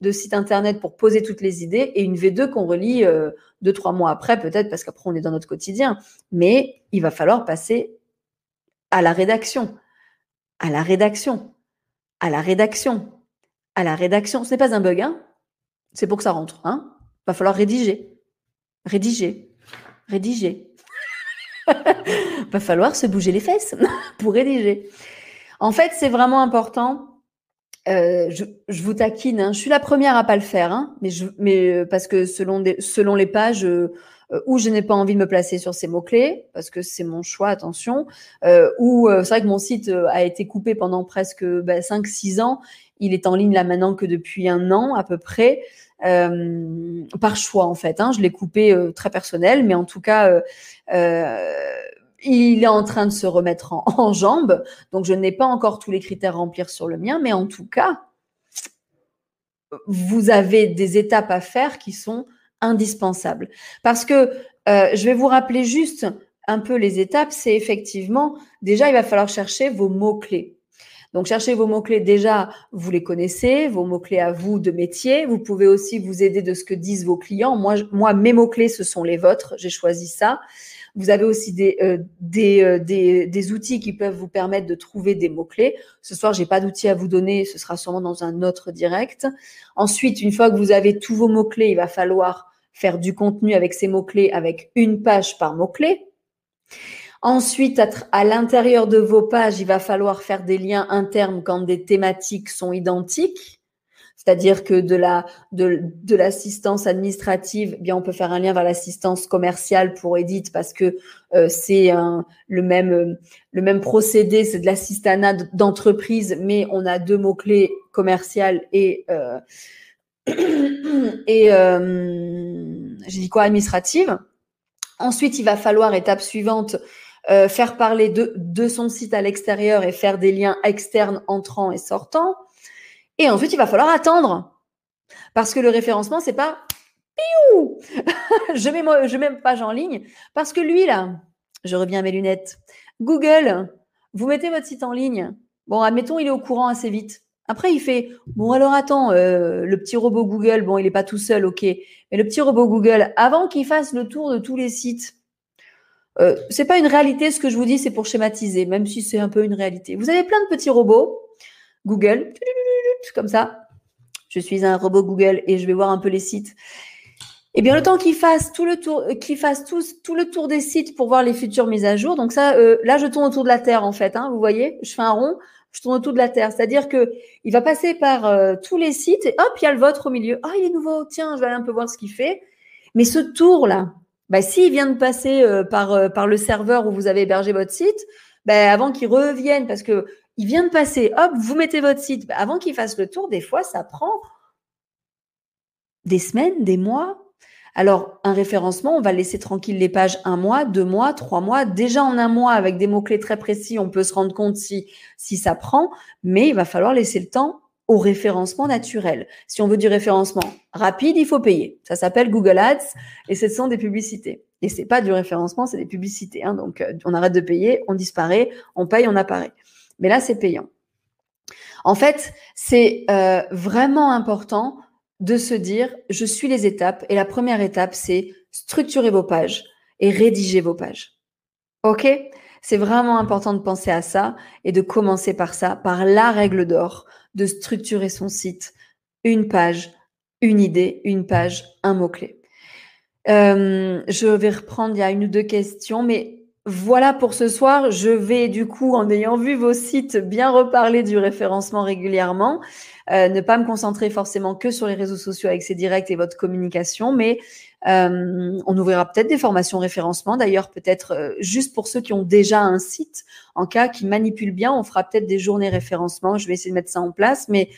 de site internet pour poser toutes les idées et une V2 qu'on relit euh, deux, trois mois après, peut-être parce qu'après, on est dans notre quotidien. Mais il va falloir passer à la rédaction, à la rédaction, à la rédaction, à la rédaction. Ce n'est pas un bug, hein c'est pour que ça rentre. Hein Va falloir rédiger. Rédiger. Rédiger. Va falloir se bouger les fesses pour rédiger. En fait, c'est vraiment important. Euh, je, vous taquine. Hein. Je suis la première à pas le faire, hein, mais, je, mais euh, parce que selon, selon les pages euh, où je n'ai pas envie de me placer sur ces mots clés, parce que c'est mon choix, attention. Euh, ou c'est vrai que mon site a été coupé pendant presque bah, 5-6 ans il est en ligne là maintenant que depuis un an à peu près, euh, par choix en fait. Hein. Je l'ai coupé euh, très personnel, mais en tout cas, euh, il est en train de se remettre en, en jambes. Donc je n'ai pas encore tous les critères à remplir sur le mien, mais en tout cas, vous avez des étapes à faire qui sont indispensables. Parce que je vais vous rappeler juste un peu les étapes. C'est effectivement, déjà, il va falloir chercher vos mots-clés. Donc, cherchez vos mots-clés. Déjà, vous les connaissez, vos mots-clés à vous de métier. Vous pouvez aussi vous aider de ce que disent vos clients. Moi, moi mes mots-clés, ce sont les vôtres. J'ai choisi ça. Vous avez aussi des, euh, des, euh, des, des, outils qui peuvent vous permettre de trouver des mots-clés. Ce soir, j'ai pas d'outils à vous donner. Ce sera sûrement dans un autre direct. Ensuite, une fois que vous avez tous vos mots-clés, il va falloir faire du contenu avec ces mots-clés avec une page par mot-clé. Ensuite, à, l'intérieur de vos pages, il va falloir faire des liens internes quand des thématiques sont identiques. C'est-à-dire que de la de, l'assistance administrative, eh bien on peut faire un lien vers l'assistance commerciale pour Edith parce que euh, c'est le même le même procédé, c'est de l'assistanat d'entreprise, mais on a deux mots clés commercial et euh, et euh, j'ai dit quoi administrative. Ensuite, il va falloir étape suivante euh, faire parler de, de son site à l'extérieur et faire des liens externes entrant et sortant. Et ensuite, il va falloir attendre. Parce que le référencement, c'est pas je mets je mets une page en ligne parce que lui là, je reviens à mes lunettes. Google, vous mettez votre site en ligne. Bon, admettons, il est au courant assez vite. Après, il fait bon alors attends, euh, le petit robot Google, bon, il n'est pas tout seul, ok. Mais le petit robot Google, avant qu'il fasse le tour de tous les sites, euh, c'est pas une réalité, ce que je vous dis, c'est pour schématiser, même si c'est un peu une réalité. Vous avez plein de petits robots, Google, comme ça. Je suis un robot Google et je vais voir un peu les sites. Eh bien, le temps qu'il fasse tout le tour, tout, le tour des sites pour voir les futures mises à jour. Donc ça, là, je tourne autour de la Terre en fait. Vous voyez, je fais un rond, je tourne autour de la Terre. C'est-à-dire que il va passer par tous les sites et hop, il y a le vôtre au milieu. Ah, il est nouveau. Tiens, je vais aller un peu voir ce qu'il fait. Mais ce tour là, bah, s'il vient de passer euh, par, euh, par le serveur où vous avez hébergé votre site, bah, avant qu'il revienne, parce que il vient de passer, hop, vous mettez votre site, bah, avant qu'il fasse le tour, des fois, ça prend des semaines, des mois. Alors, un référencement, on va laisser tranquille les pages un mois, deux mois, trois mois. Déjà en un mois, avec des mots-clés très précis, on peut se rendre compte si, si ça prend, mais il va falloir laisser le temps au référencement naturel. Si on veut du référencement rapide, il faut payer. Ça s'appelle Google Ads et ce sont des publicités. Et c'est pas du référencement, c'est des publicités. Hein. Donc, euh, on arrête de payer, on disparaît, on paye, on apparaît. Mais là, c'est payant. En fait, c'est euh, vraiment important de se dire, je suis les étapes. Et la première étape, c'est structurer vos pages et rédiger vos pages. OK? C'est vraiment important de penser à ça et de commencer par ça, par la règle d'or de structurer son site. Une page, une idée, une page, un mot-clé. Euh, je vais reprendre, il y a une ou deux questions, mais voilà pour ce soir. Je vais du coup, en ayant vu vos sites, bien reparler du référencement régulièrement. Euh, ne pas me concentrer forcément que sur les réseaux sociaux avec ces directs et votre communication, mais euh, on ouvrira peut-être des formations référencement, d'ailleurs peut-être euh, juste pour ceux qui ont déjà un site. En cas qui manipulent bien, on fera peut-être des journées référencement. Je vais essayer de mettre ça en place, mais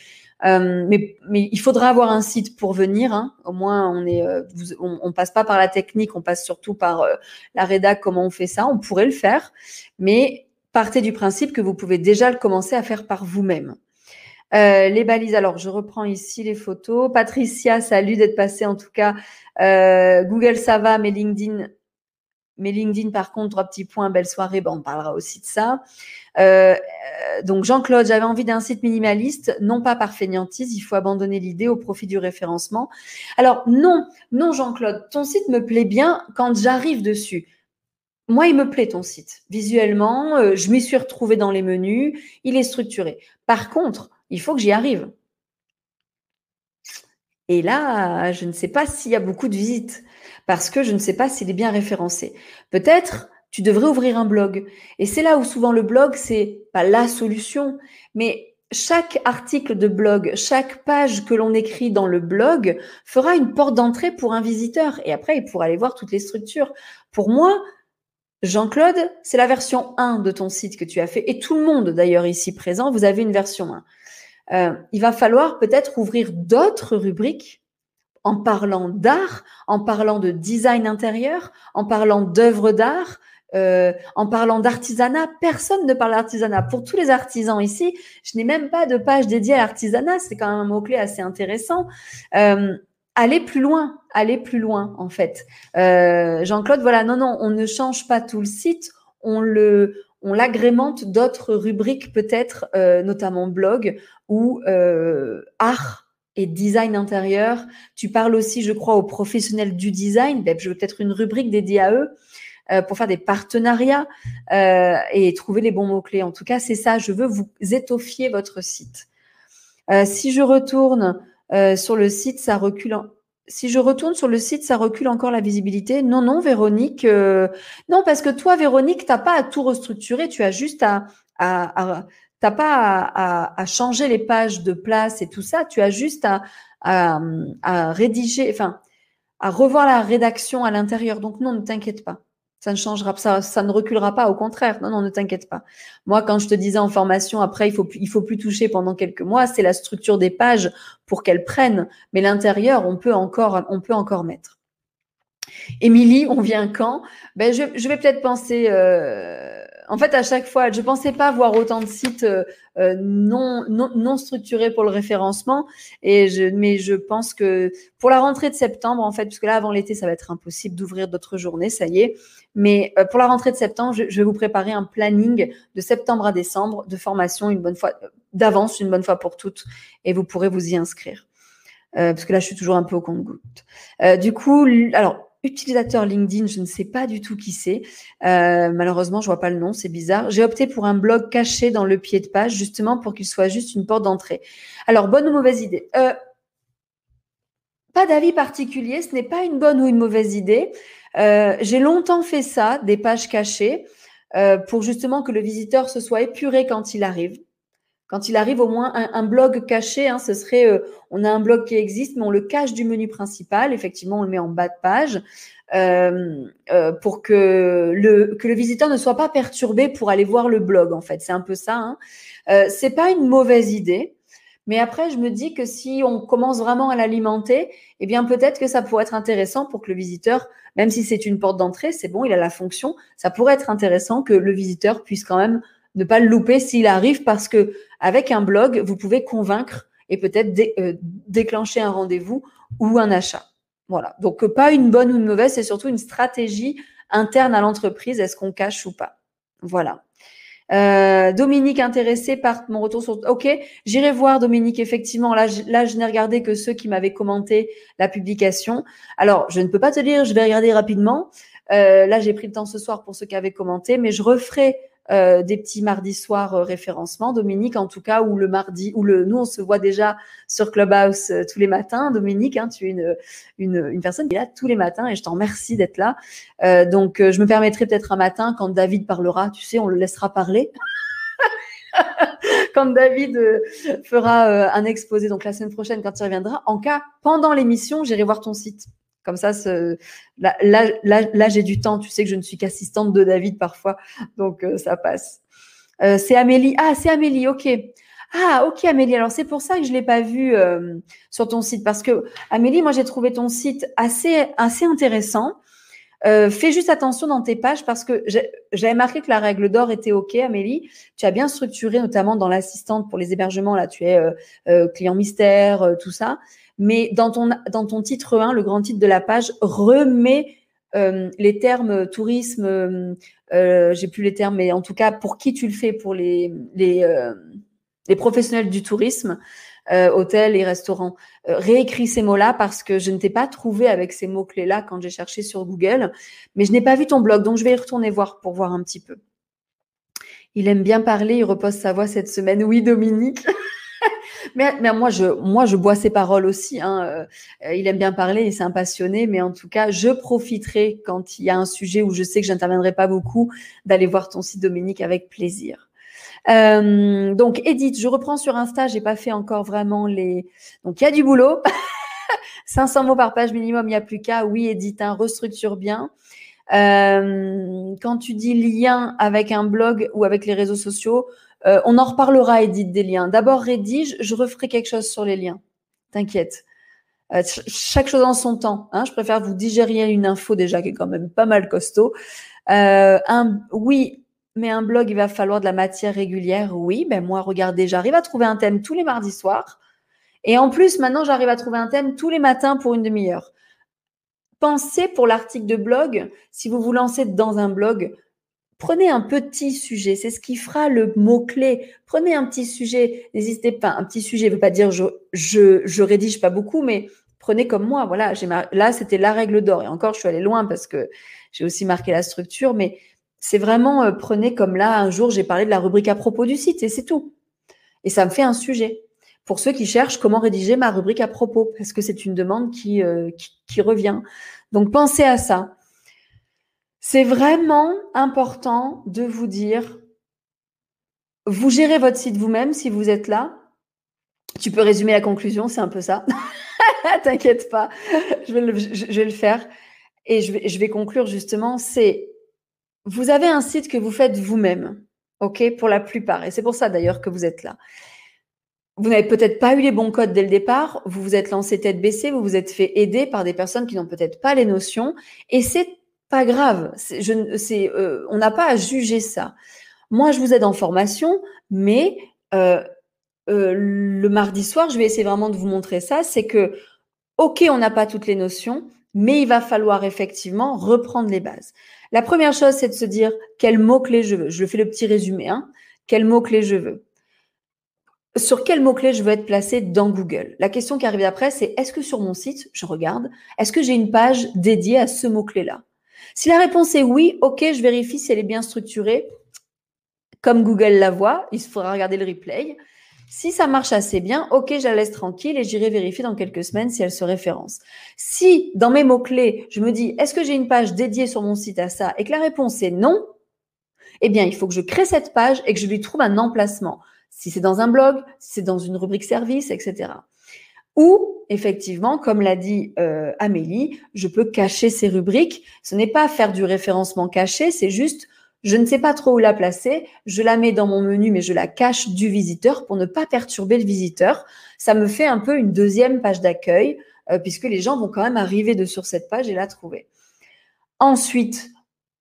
euh, mais, il faudra avoir un site pour venir. Hein. Au moins, on est, on, passe pas par la technique, on passe surtout par la rédac. Comment on fait ça On pourrait le faire, mais partez du principe que vous pouvez déjà le commencer à faire par vous-même. Euh, les balises, alors je reprends ici les photos. Patricia, salut d'être passée en tout cas. Euh, Google, ça va, mais LinkedIn, mais LinkedIn, par contre, trois petits points, belle soirée, ben, on parlera aussi de ça. Euh, donc Jean-Claude, j'avais envie d'un site minimaliste, non pas par fainéantise, il faut abandonner l'idée au profit du référencement. Alors non, non Jean-Claude, ton site me plaît bien quand j'arrive dessus. Moi, il me plaît ton site. Visuellement, euh, je m'y suis retrouvée dans les menus, il est structuré. Par contre, il faut que j'y arrive. Et là, je ne sais pas s'il y a beaucoup de visites parce que je ne sais pas s'il est bien référencé. Peut-être tu devrais ouvrir un blog. Et c'est là où souvent le blog, c'est pas la solution, mais chaque article de blog, chaque page que l'on écrit dans le blog fera une porte d'entrée pour un visiteur. Et après, il pourra aller voir toutes les structures. Pour moi, Jean-Claude, c'est la version 1 de ton site que tu as fait. Et tout le monde, d'ailleurs, ici présent, vous avez une version 1. Euh, il va falloir peut-être ouvrir d'autres rubriques en parlant d'art, en parlant de design intérieur, en parlant d'œuvres d'art, euh, en parlant d'artisanat, personne ne parle d'artisanat. Pour tous les artisans ici, je n'ai même pas de page dédiée à l'artisanat. C'est quand même un mot-clé assez intéressant. Euh, allez plus loin, allez plus loin, en fait. Euh, Jean-Claude, voilà, non, non, on ne change pas tout le site, on le, on l'agrémente d'autres rubriques peut-être, notamment blog ou art et design intérieur. Tu parles aussi, je crois, aux professionnels du design. Ben, je veux peut-être une rubrique dédiée à eux. Euh, pour faire des partenariats euh, et trouver les bons mots-clés. En tout cas, c'est ça, je veux vous étoffier votre site. Euh, si je retourne sur le site, ça recule. Si je retourne sur le site, ça recule encore la visibilité? Non, non, Véronique. Non, parce que toi, Véronique, tu n'as pas à tout restructurer. Tu as juste à, t'as pas à, changer les pages de place et tout ça. Tu as juste à, rédiger, enfin, à revoir la rédaction à l'intérieur. Donc non, ne t'inquiète pas ça ne changera ça, ça ne reculera pas. Au contraire, non, non, ne t'inquiète pas. Moi, quand je te disais en formation, après, il faut faut plus toucher pendant quelques mois. C'est la structure des pages pour qu'elles prennent, mais l'intérieur, on peut encore, on peut encore mettre. Émilie, on vient quand? Ben, je, je vais peut-être penser. Euh, en fait, à chaque fois, je ne pensais pas voir autant de sites euh, euh, non, structurés pour le référencement. Mais je pense que pour la rentrée de septembre, en fait, puisque là, avant l'été, ça va être impossible d'ouvrir d'autres journées, ça y est. Mais pour la rentrée de septembre, je, je, vais vous préparer un planning de septembre à décembre de formation une bonne fois d'avance, une bonne fois pour toutes, et vous pourrez vous y inscrire. parce que là, je suis toujours un peu au compte-goutte. du coup, alors utilisateur LinkedIn, je ne sais pas du tout qui c'est. Euh, malheureusement, je vois pas le nom, c'est bizarre. J'ai opté pour un blog caché dans le pied de page, justement pour qu'il soit juste une porte d'entrée. Alors, bonne ou mauvaise idée? Euh, Pas d'avis particulier, ce n'est pas une bonne ou une mauvaise idée. Euh, j'ai longtemps fait ça, des pages cachées, pour justement que le visiteur se soit épuré quand il arrive quand il arrive au moins un, blog caché, hein, ce serait, euh, on a un blog qui existe, mais on le cache du menu principal. Effectivement, on le met en bas de page euh, euh, pour que le, que le visiteur ne soit pas perturbé pour aller voir le blog. En fait, c'est un peu ça. Hein. Euh, c'est pas une mauvaise idée. Mais après, je me dis que si on commence vraiment à l'alimenter, eh bien peut-être que ça pourrait être intéressant pour que le visiteur, même si c'est une porte d'entrée, c'est bon, il a la fonction, ça pourrait être intéressant que le visiteur puisse quand même ne pas le louper s'il arrive parce que avec un blog, vous pouvez convaincre et peut-être euh, déclencher un rendez-vous ou un achat. Voilà. Donc, pas une bonne ou une mauvaise, c'est surtout une stratégie interne à l'entreprise. Est-ce qu'on cache ou pas? Voilà. Euh, Dominique intéressé par mon retour sur. Ok, j'irai voir Dominique. Effectivement, là, je, là, je n'ai regardé que ceux qui m'avaient commenté la publication. Alors, je ne peux pas te dire, je vais regarder rapidement. Euh, là, j'ai pris le temps ce soir pour ceux qui avaient commenté, mais je referai euh, des petits mardis soirs euh, référencement. Dominique, en tout cas, ou le mardi, ou le, nous, on se voit déjà sur Clubhouse euh, tous les matins. Dominique, hein, tu es une, une, une, personne qui est là tous les matins et je t'en remercie d'être là. donc, je me permettrai peut-être un matin, quand David parlera, tu sais, on le laissera parler. quand David fera un exposé, donc la semaine prochaine, quand il reviendra, en cas, pendant l'émission, j'irai voir ton site. Comme ça, là, là, là, j'ai du temps. Tu sais que je ne suis qu'assistante de David parfois, donc euh, ça passe. Euh, c'est Amélie. Ah, c'est Amélie, ok. Ah, ok, Amélie. Alors, c'est pour ça que je l'ai pas vu euh, sur ton site. Parce que, Amélie, moi, j'ai trouvé ton site assez, assez intéressant. Fais juste attention dans tes pages parce que j'avais marqué que la règle d'or était OK, Amélie. Tu as bien structuré, notamment dans l'assistante pour les hébergements. Là, tu es client mystère, tout ça. Mais dans ton, titre 1, le grand titre de la page, remets les termes tourisme, j'ai plus les termes, mais en tout cas, pour qui tu le fais Pour les, professionnels du tourisme euh, hôtels et restaurants. Euh, réécris ces mots-là parce que je ne t'ai pas trouvé avec ces mots-clés-là quand j'ai cherché sur Google, mais je n'ai pas vu ton blog, donc je vais y retourner voir pour voir un petit peu. Il aime bien parler, il repose sa voix cette semaine. Oui, Dominique. mais, mais, moi, je, moi, je bois ses paroles aussi. Hein. Euh, il aime bien parler, il s'est un passionné, mais en tout cas, je profiterai quand il y a un sujet où je sais que j'interviendrai pas beaucoup d'aller voir ton site Dominique avec plaisir. Euh, donc, Edith, je reprends sur Insta, j'ai pas fait encore vraiment les. Donc, il y a du boulot. 500 mots par page minimum, il n'y a plus qu'à. Oui, Edith, hein, restructure bien. Euh, quand tu dis lien avec un blog ou avec les réseaux sociaux, euh, on en reparlera, Edith, des liens. D'abord, rédige, je referai quelque chose sur les liens. T'inquiète. Euh, chaque chose en son temps. Hein. Je préfère vous digérer une info déjà qui est quand même pas mal costaud. Euh, un, oui, mais un blog, il va falloir de la matière régulière. Oui, ben moi, regardez, j'arrive à trouver un thème tous les mardis soirs. Et en plus, maintenant, j'arrive à trouver un thème tous les matins pour une demi-heure. Pensez pour l'article de blog, si vous vous lancez dans un blog, prenez un petit sujet. C'est ce qui fera le mot-clé. Prenez un petit sujet. N'hésitez pas. Un petit sujet ne veut pas dire je, je, rédige pas beaucoup, mais prenez comme moi. Voilà, là, c'était la règle d'or. Et encore, je suis allée loin parce que j'ai aussi marqué la structure, mais c'est vraiment, euh, prenez comme là, un jour, j'ai parlé de la rubrique à propos du site et c'est tout. Et ça me fait un sujet. Pour ceux qui cherchent comment rédiger ma rubrique à propos, parce que c'est une demande qui, euh, qui, revient. Donc, pensez à ça. C'est vraiment important de vous dire, vous gérez votre site vous-même si vous êtes là. Tu peux résumer la conclusion, c'est un peu ça. T'inquiète pas, je vais, le, faire. Et je vais, je vais conclure justement, c'est vous avez un site que vous faites vous-même, OK, pour la plupart. Et c'est pour ça d'ailleurs que vous êtes là. Vous n'avez peut-être pas eu les bons codes dès le départ, vous vous êtes lancé tête baissée, vous vous êtes fait aider par des personnes qui n'ont peut-être pas les notions, et c'est pas grave. Je, euh, on n'a pas à juger ça. Moi, je vous aide en formation, mais euh, euh, le mardi soir, je vais essayer vraiment de vous montrer ça. C'est que, ok, on n'a pas toutes les notions, mais il va falloir effectivement reprendre les bases. La première chose, c'est de se dire quel mot-clé je veux. Je fais le petit résumé. Hein. Quel mot-clé je veux sur quel mot-clé je veux être placé dans Google? La question qui arrive après, c'est est-ce que sur mon site, je regarde, est-ce que j'ai une page dédiée à ce mot-clé-là? Si la réponse est oui, ok, je vérifie si elle est bien structurée, comme Google la voit, il faudra regarder le replay. Si ça marche assez bien, ok, je la laisse tranquille et j'irai vérifier dans quelques semaines si elle se référence. Si dans mes mots-clés, je me dis, est-ce que j'ai une page dédiée sur mon site à ça et que la réponse est non, eh bien, il faut que je crée cette page et que je lui trouve un emplacement. Si c'est dans un blog, si c'est dans une rubrique service, etc. Ou, effectivement, comme l'a dit euh, Amélie, je peux cacher ces rubriques. Ce n'est pas faire du référencement caché, c'est juste je ne sais pas trop où la placer. Je la mets dans mon menu, mais je la cache du visiteur pour ne pas perturber le visiteur. Ça me fait un peu une deuxième page d'accueil, euh, puisque les gens vont quand même arriver de sur cette page et la trouver. Ensuite,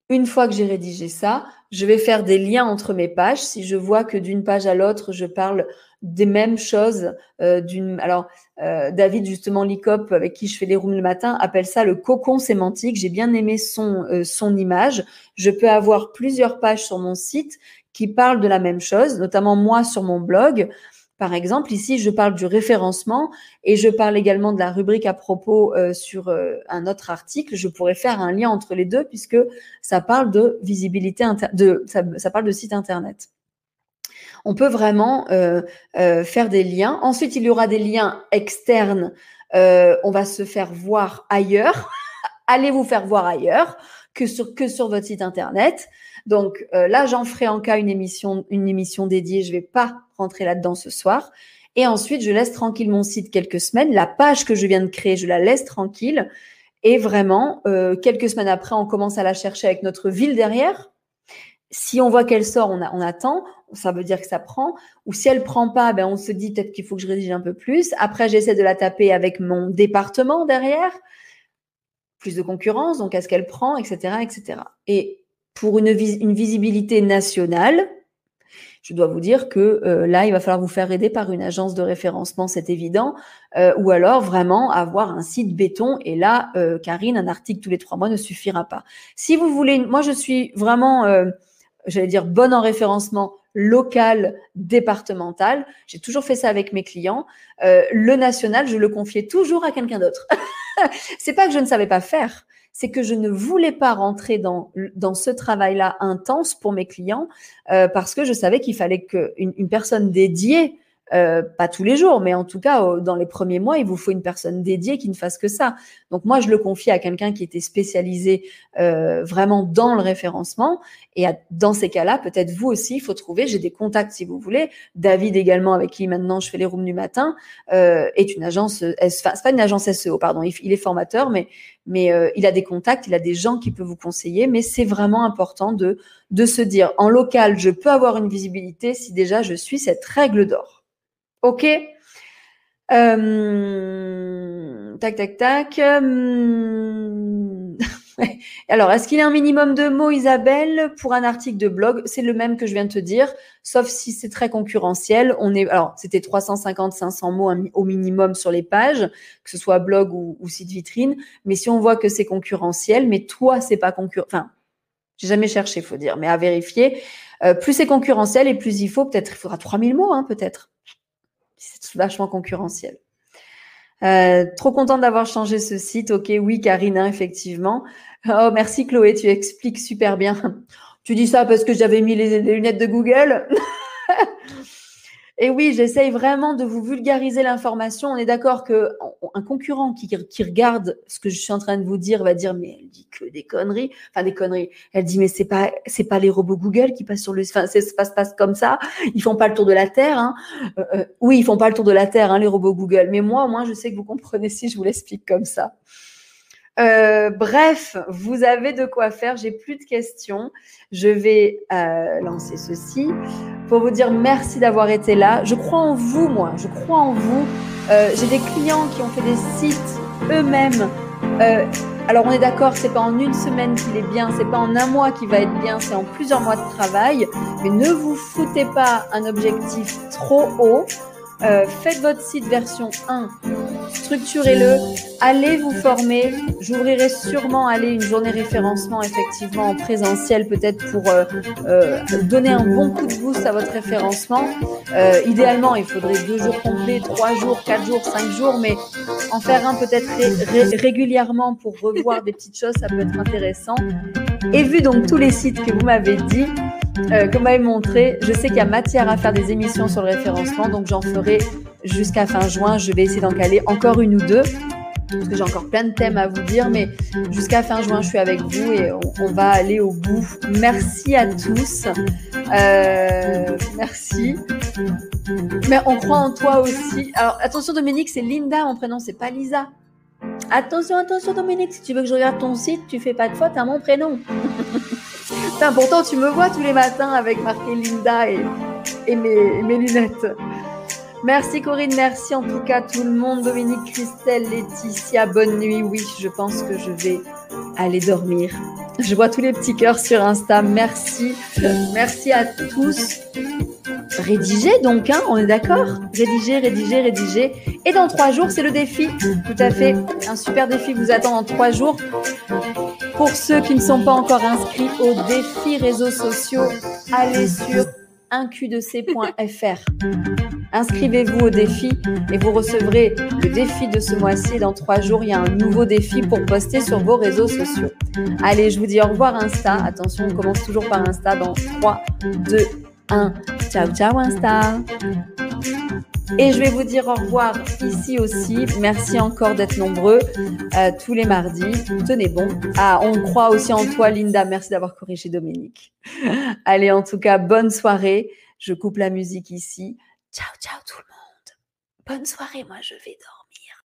une fois que j'ai rédigé ça, je vais faire des liens entre mes pages. Si je vois que d'une page à l'autre, je parle des mêmes choses. Euh, d'une, alors, euh, David justement Licop, avec qui je fais les rooms le matin, appelle ça le cocon sémantique. J'ai bien aimé son euh, son image. Je peux avoir plusieurs pages sur mon site qui parlent de la même chose, notamment moi sur mon blog. Par exemple, ici, je parle du référencement et je parle également de la rubrique à propos sur un autre article. Je pourrais faire un lien entre les deux puisque ça parle de visibilité, de, ça parle de site internet on peut vraiment euh, euh, faire des liens. Ensuite, il y aura des liens externes. Euh, on va se faire voir ailleurs. Allez vous faire voir ailleurs que sur, que sur votre site internet. Donc là, j'en ferai en cas une émission, une émission dédiée. Je vais pas rentrer là-dedans ce soir. Et ensuite, je laisse tranquille mon site quelques semaines. La page que je viens de créer, je la laisse tranquille. Et vraiment, quelques semaines après, on commence à la chercher avec notre ville derrière. Si on voit qu'elle sort, on, attend ça veut dire que ça prend. Ou si elle prend pas, ben on se dit peut-être qu'il faut que je rédige un peu plus. Après, j'essaie de la taper avec mon département derrière. plus de concurrence, donc est-ce qu'elle prend, etc., etc. Et pour une, une visibilité nationale, je dois vous dire que euh, là, il va falloir vous faire aider par une agence de référencement, c'est évident, euh, ou alors vraiment avoir un site béton. Et là, euh, Karine, un article tous les trois mois ne suffira pas. Si vous voulez, moi, je suis vraiment, j'allais dire, bonne en référencement local, départemental. J'ai toujours fait ça avec mes clients. le national, je le confiais toujours à quelqu'un d'autre. c'est pas que je ne savais pas faire, c'est que je ne voulais pas rentrer dans, dans ce travail-là intense pour mes clients euh, parce que je savais qu'il fallait qu'une une personne dédiée euh, pas tous les jours, mais en tout cas, dans les premiers mois, il vous faut une personne dédiée qui ne fasse que ça. Donc moi, je le confie à quelqu'un qui était spécialisé euh, vraiment dans le référencement. Et dans ces cas-là, peut-être vous aussi, il faut trouver, j'ai des contacts si vous voulez. David également, avec qui maintenant je fais les rooms du matin, euh, est une agence, c'est pas une agence SEO, pardon, il, est formateur, mais, mais il a des contacts, il a des gens qui peuvent vous conseiller. Mais c'est vraiment important de, de se dire, en local, je peux avoir une visibilité si déjà je suis cette règle d'or. OK euh, Tac, tac, tac. Euh, alors, est-ce qu'il y a un minimum de mots, Isabelle, pour un article de blog? C'est le même que je viens de te dire, sauf si c'est très concurrentiel. On est, alors, c'était 350-500 mots au minimum sur les pages, que ce soit blog ou, site vitrine. Mais si on voit que c'est concurrentiel, mais toi, c'est pas concurrentiel. Enfin, j'ai jamais cherché, faut dire, mais à vérifier. Euh, plus c'est concurrentiel et plus il faut, peut-être, il faudra 3000 mots, hein, peut-être c'est vachement concurrentiel. Euh, trop contente d'avoir changé ce site. Ok, oui, Karina, effectivement. Oh, merci Chloé, tu expliques super bien. Tu dis ça parce que j'avais mis les lunettes de Google. Et oui, j'essaye vraiment de vous vulgariser l'information. On est d'accord que un concurrent qui, regarde ce que je suis en train de vous dire va dire mais elle dit que des conneries, enfin des conneries. Elle dit mais c'est pas c'est pas les robots Google qui passent sur le, enfin ça se passe, passe comme ça. Ils font pas le tour de la terre. Hein. Euh, euh, oui, ils font pas le tour de la terre, hein, les robots Google. Mais moi, au moins, je sais que vous comprenez si je vous l'explique comme ça. Euh, bref, vous avez de quoi faire. J'ai plus de questions. Je vais euh, lancer ceci pour vous dire merci d'avoir été là. Je crois en vous, moi. Je crois en vous. Euh, j'ai des clients qui ont fait des sites eux-mêmes. alors on est d'accord, c'est pas en une semaine qu'il est bien, c'est pas en un mois qu'il va être bien, c'est en plusieurs mois de travail. Mais ne vous foutez pas un objectif trop haut. Euh, faites votre site version 1, structurez-le, allez vous former. J'ouvrirai sûrement aller une journée référencement effectivement en présentiel peut-être pour euh, euh, donner un bon coup de boost à votre référencement. idéalement, il faudrait deux jours complets, trois jours, quatre jours, cinq jours, mais en faire un peut-être régulièrement pour revoir des petites choses, ça peut être intéressant. Et vu donc tous les sites que vous m'avez dit, euh, comme m'avez montré, je sais qu'il y a matière à faire des émissions sur le référencement, donc j'en ferai jusqu'à fin juin. Je vais essayer d'en caler encore une ou deux, parce que j'ai encore plein de thèmes à vous dire, mais jusqu'à fin juin, je suis avec vous et on, va aller au bout. Merci à tous. Euh, merci. Mais on croit en toi aussi. Alors attention Dominique, c'est Linda, mon prénom, c'est pas Lisa. Attention, attention Dominique, si tu veux que je regarde ton site, tu fais pas de faute à mon prénom. pourtant, tu me vois tous les matins avec marqué Linda et, mes, mes, lunettes. Merci Corinne, merci en tout cas tout le monde. Dominique, Christelle, Laetitia, bonne nuit. Oui, je pense que je vais aller dormir. Je vois tous les petits cœurs sur Insta. Merci. Merci à tous. Rédiger donc, hein, on est d'accord Rédiger, rédiger, rédiger. Et dans trois jours, c'est le défi. Tout à fait. Un super défi vous attend dans trois jours. Pour ceux qui ne sont pas encore inscrits au défi réseaux sociaux, allez sur 1q2c.fr. Inscrivez-vous au défi et vous recevrez le défi de ce mois-ci. Dans trois jours, il y a un nouveau défi pour poster sur vos réseaux sociaux. Allez, je vous dis au revoir Insta. Attention, on commence toujours par Insta dans 3, 2, 1. Ciao, ciao Insta. Et je vais vous dire au revoir ici aussi. Merci encore d'être nombreux euh, tous les mardis. Tenez bon. Ah, on croit aussi en toi, Linda. Merci d'avoir corrigé Dominique. Allez, en tout cas, bonne soirée. Je coupe la musique ici. Ciao, ciao tout le monde. Bonne soirée. Moi, je vais dormir.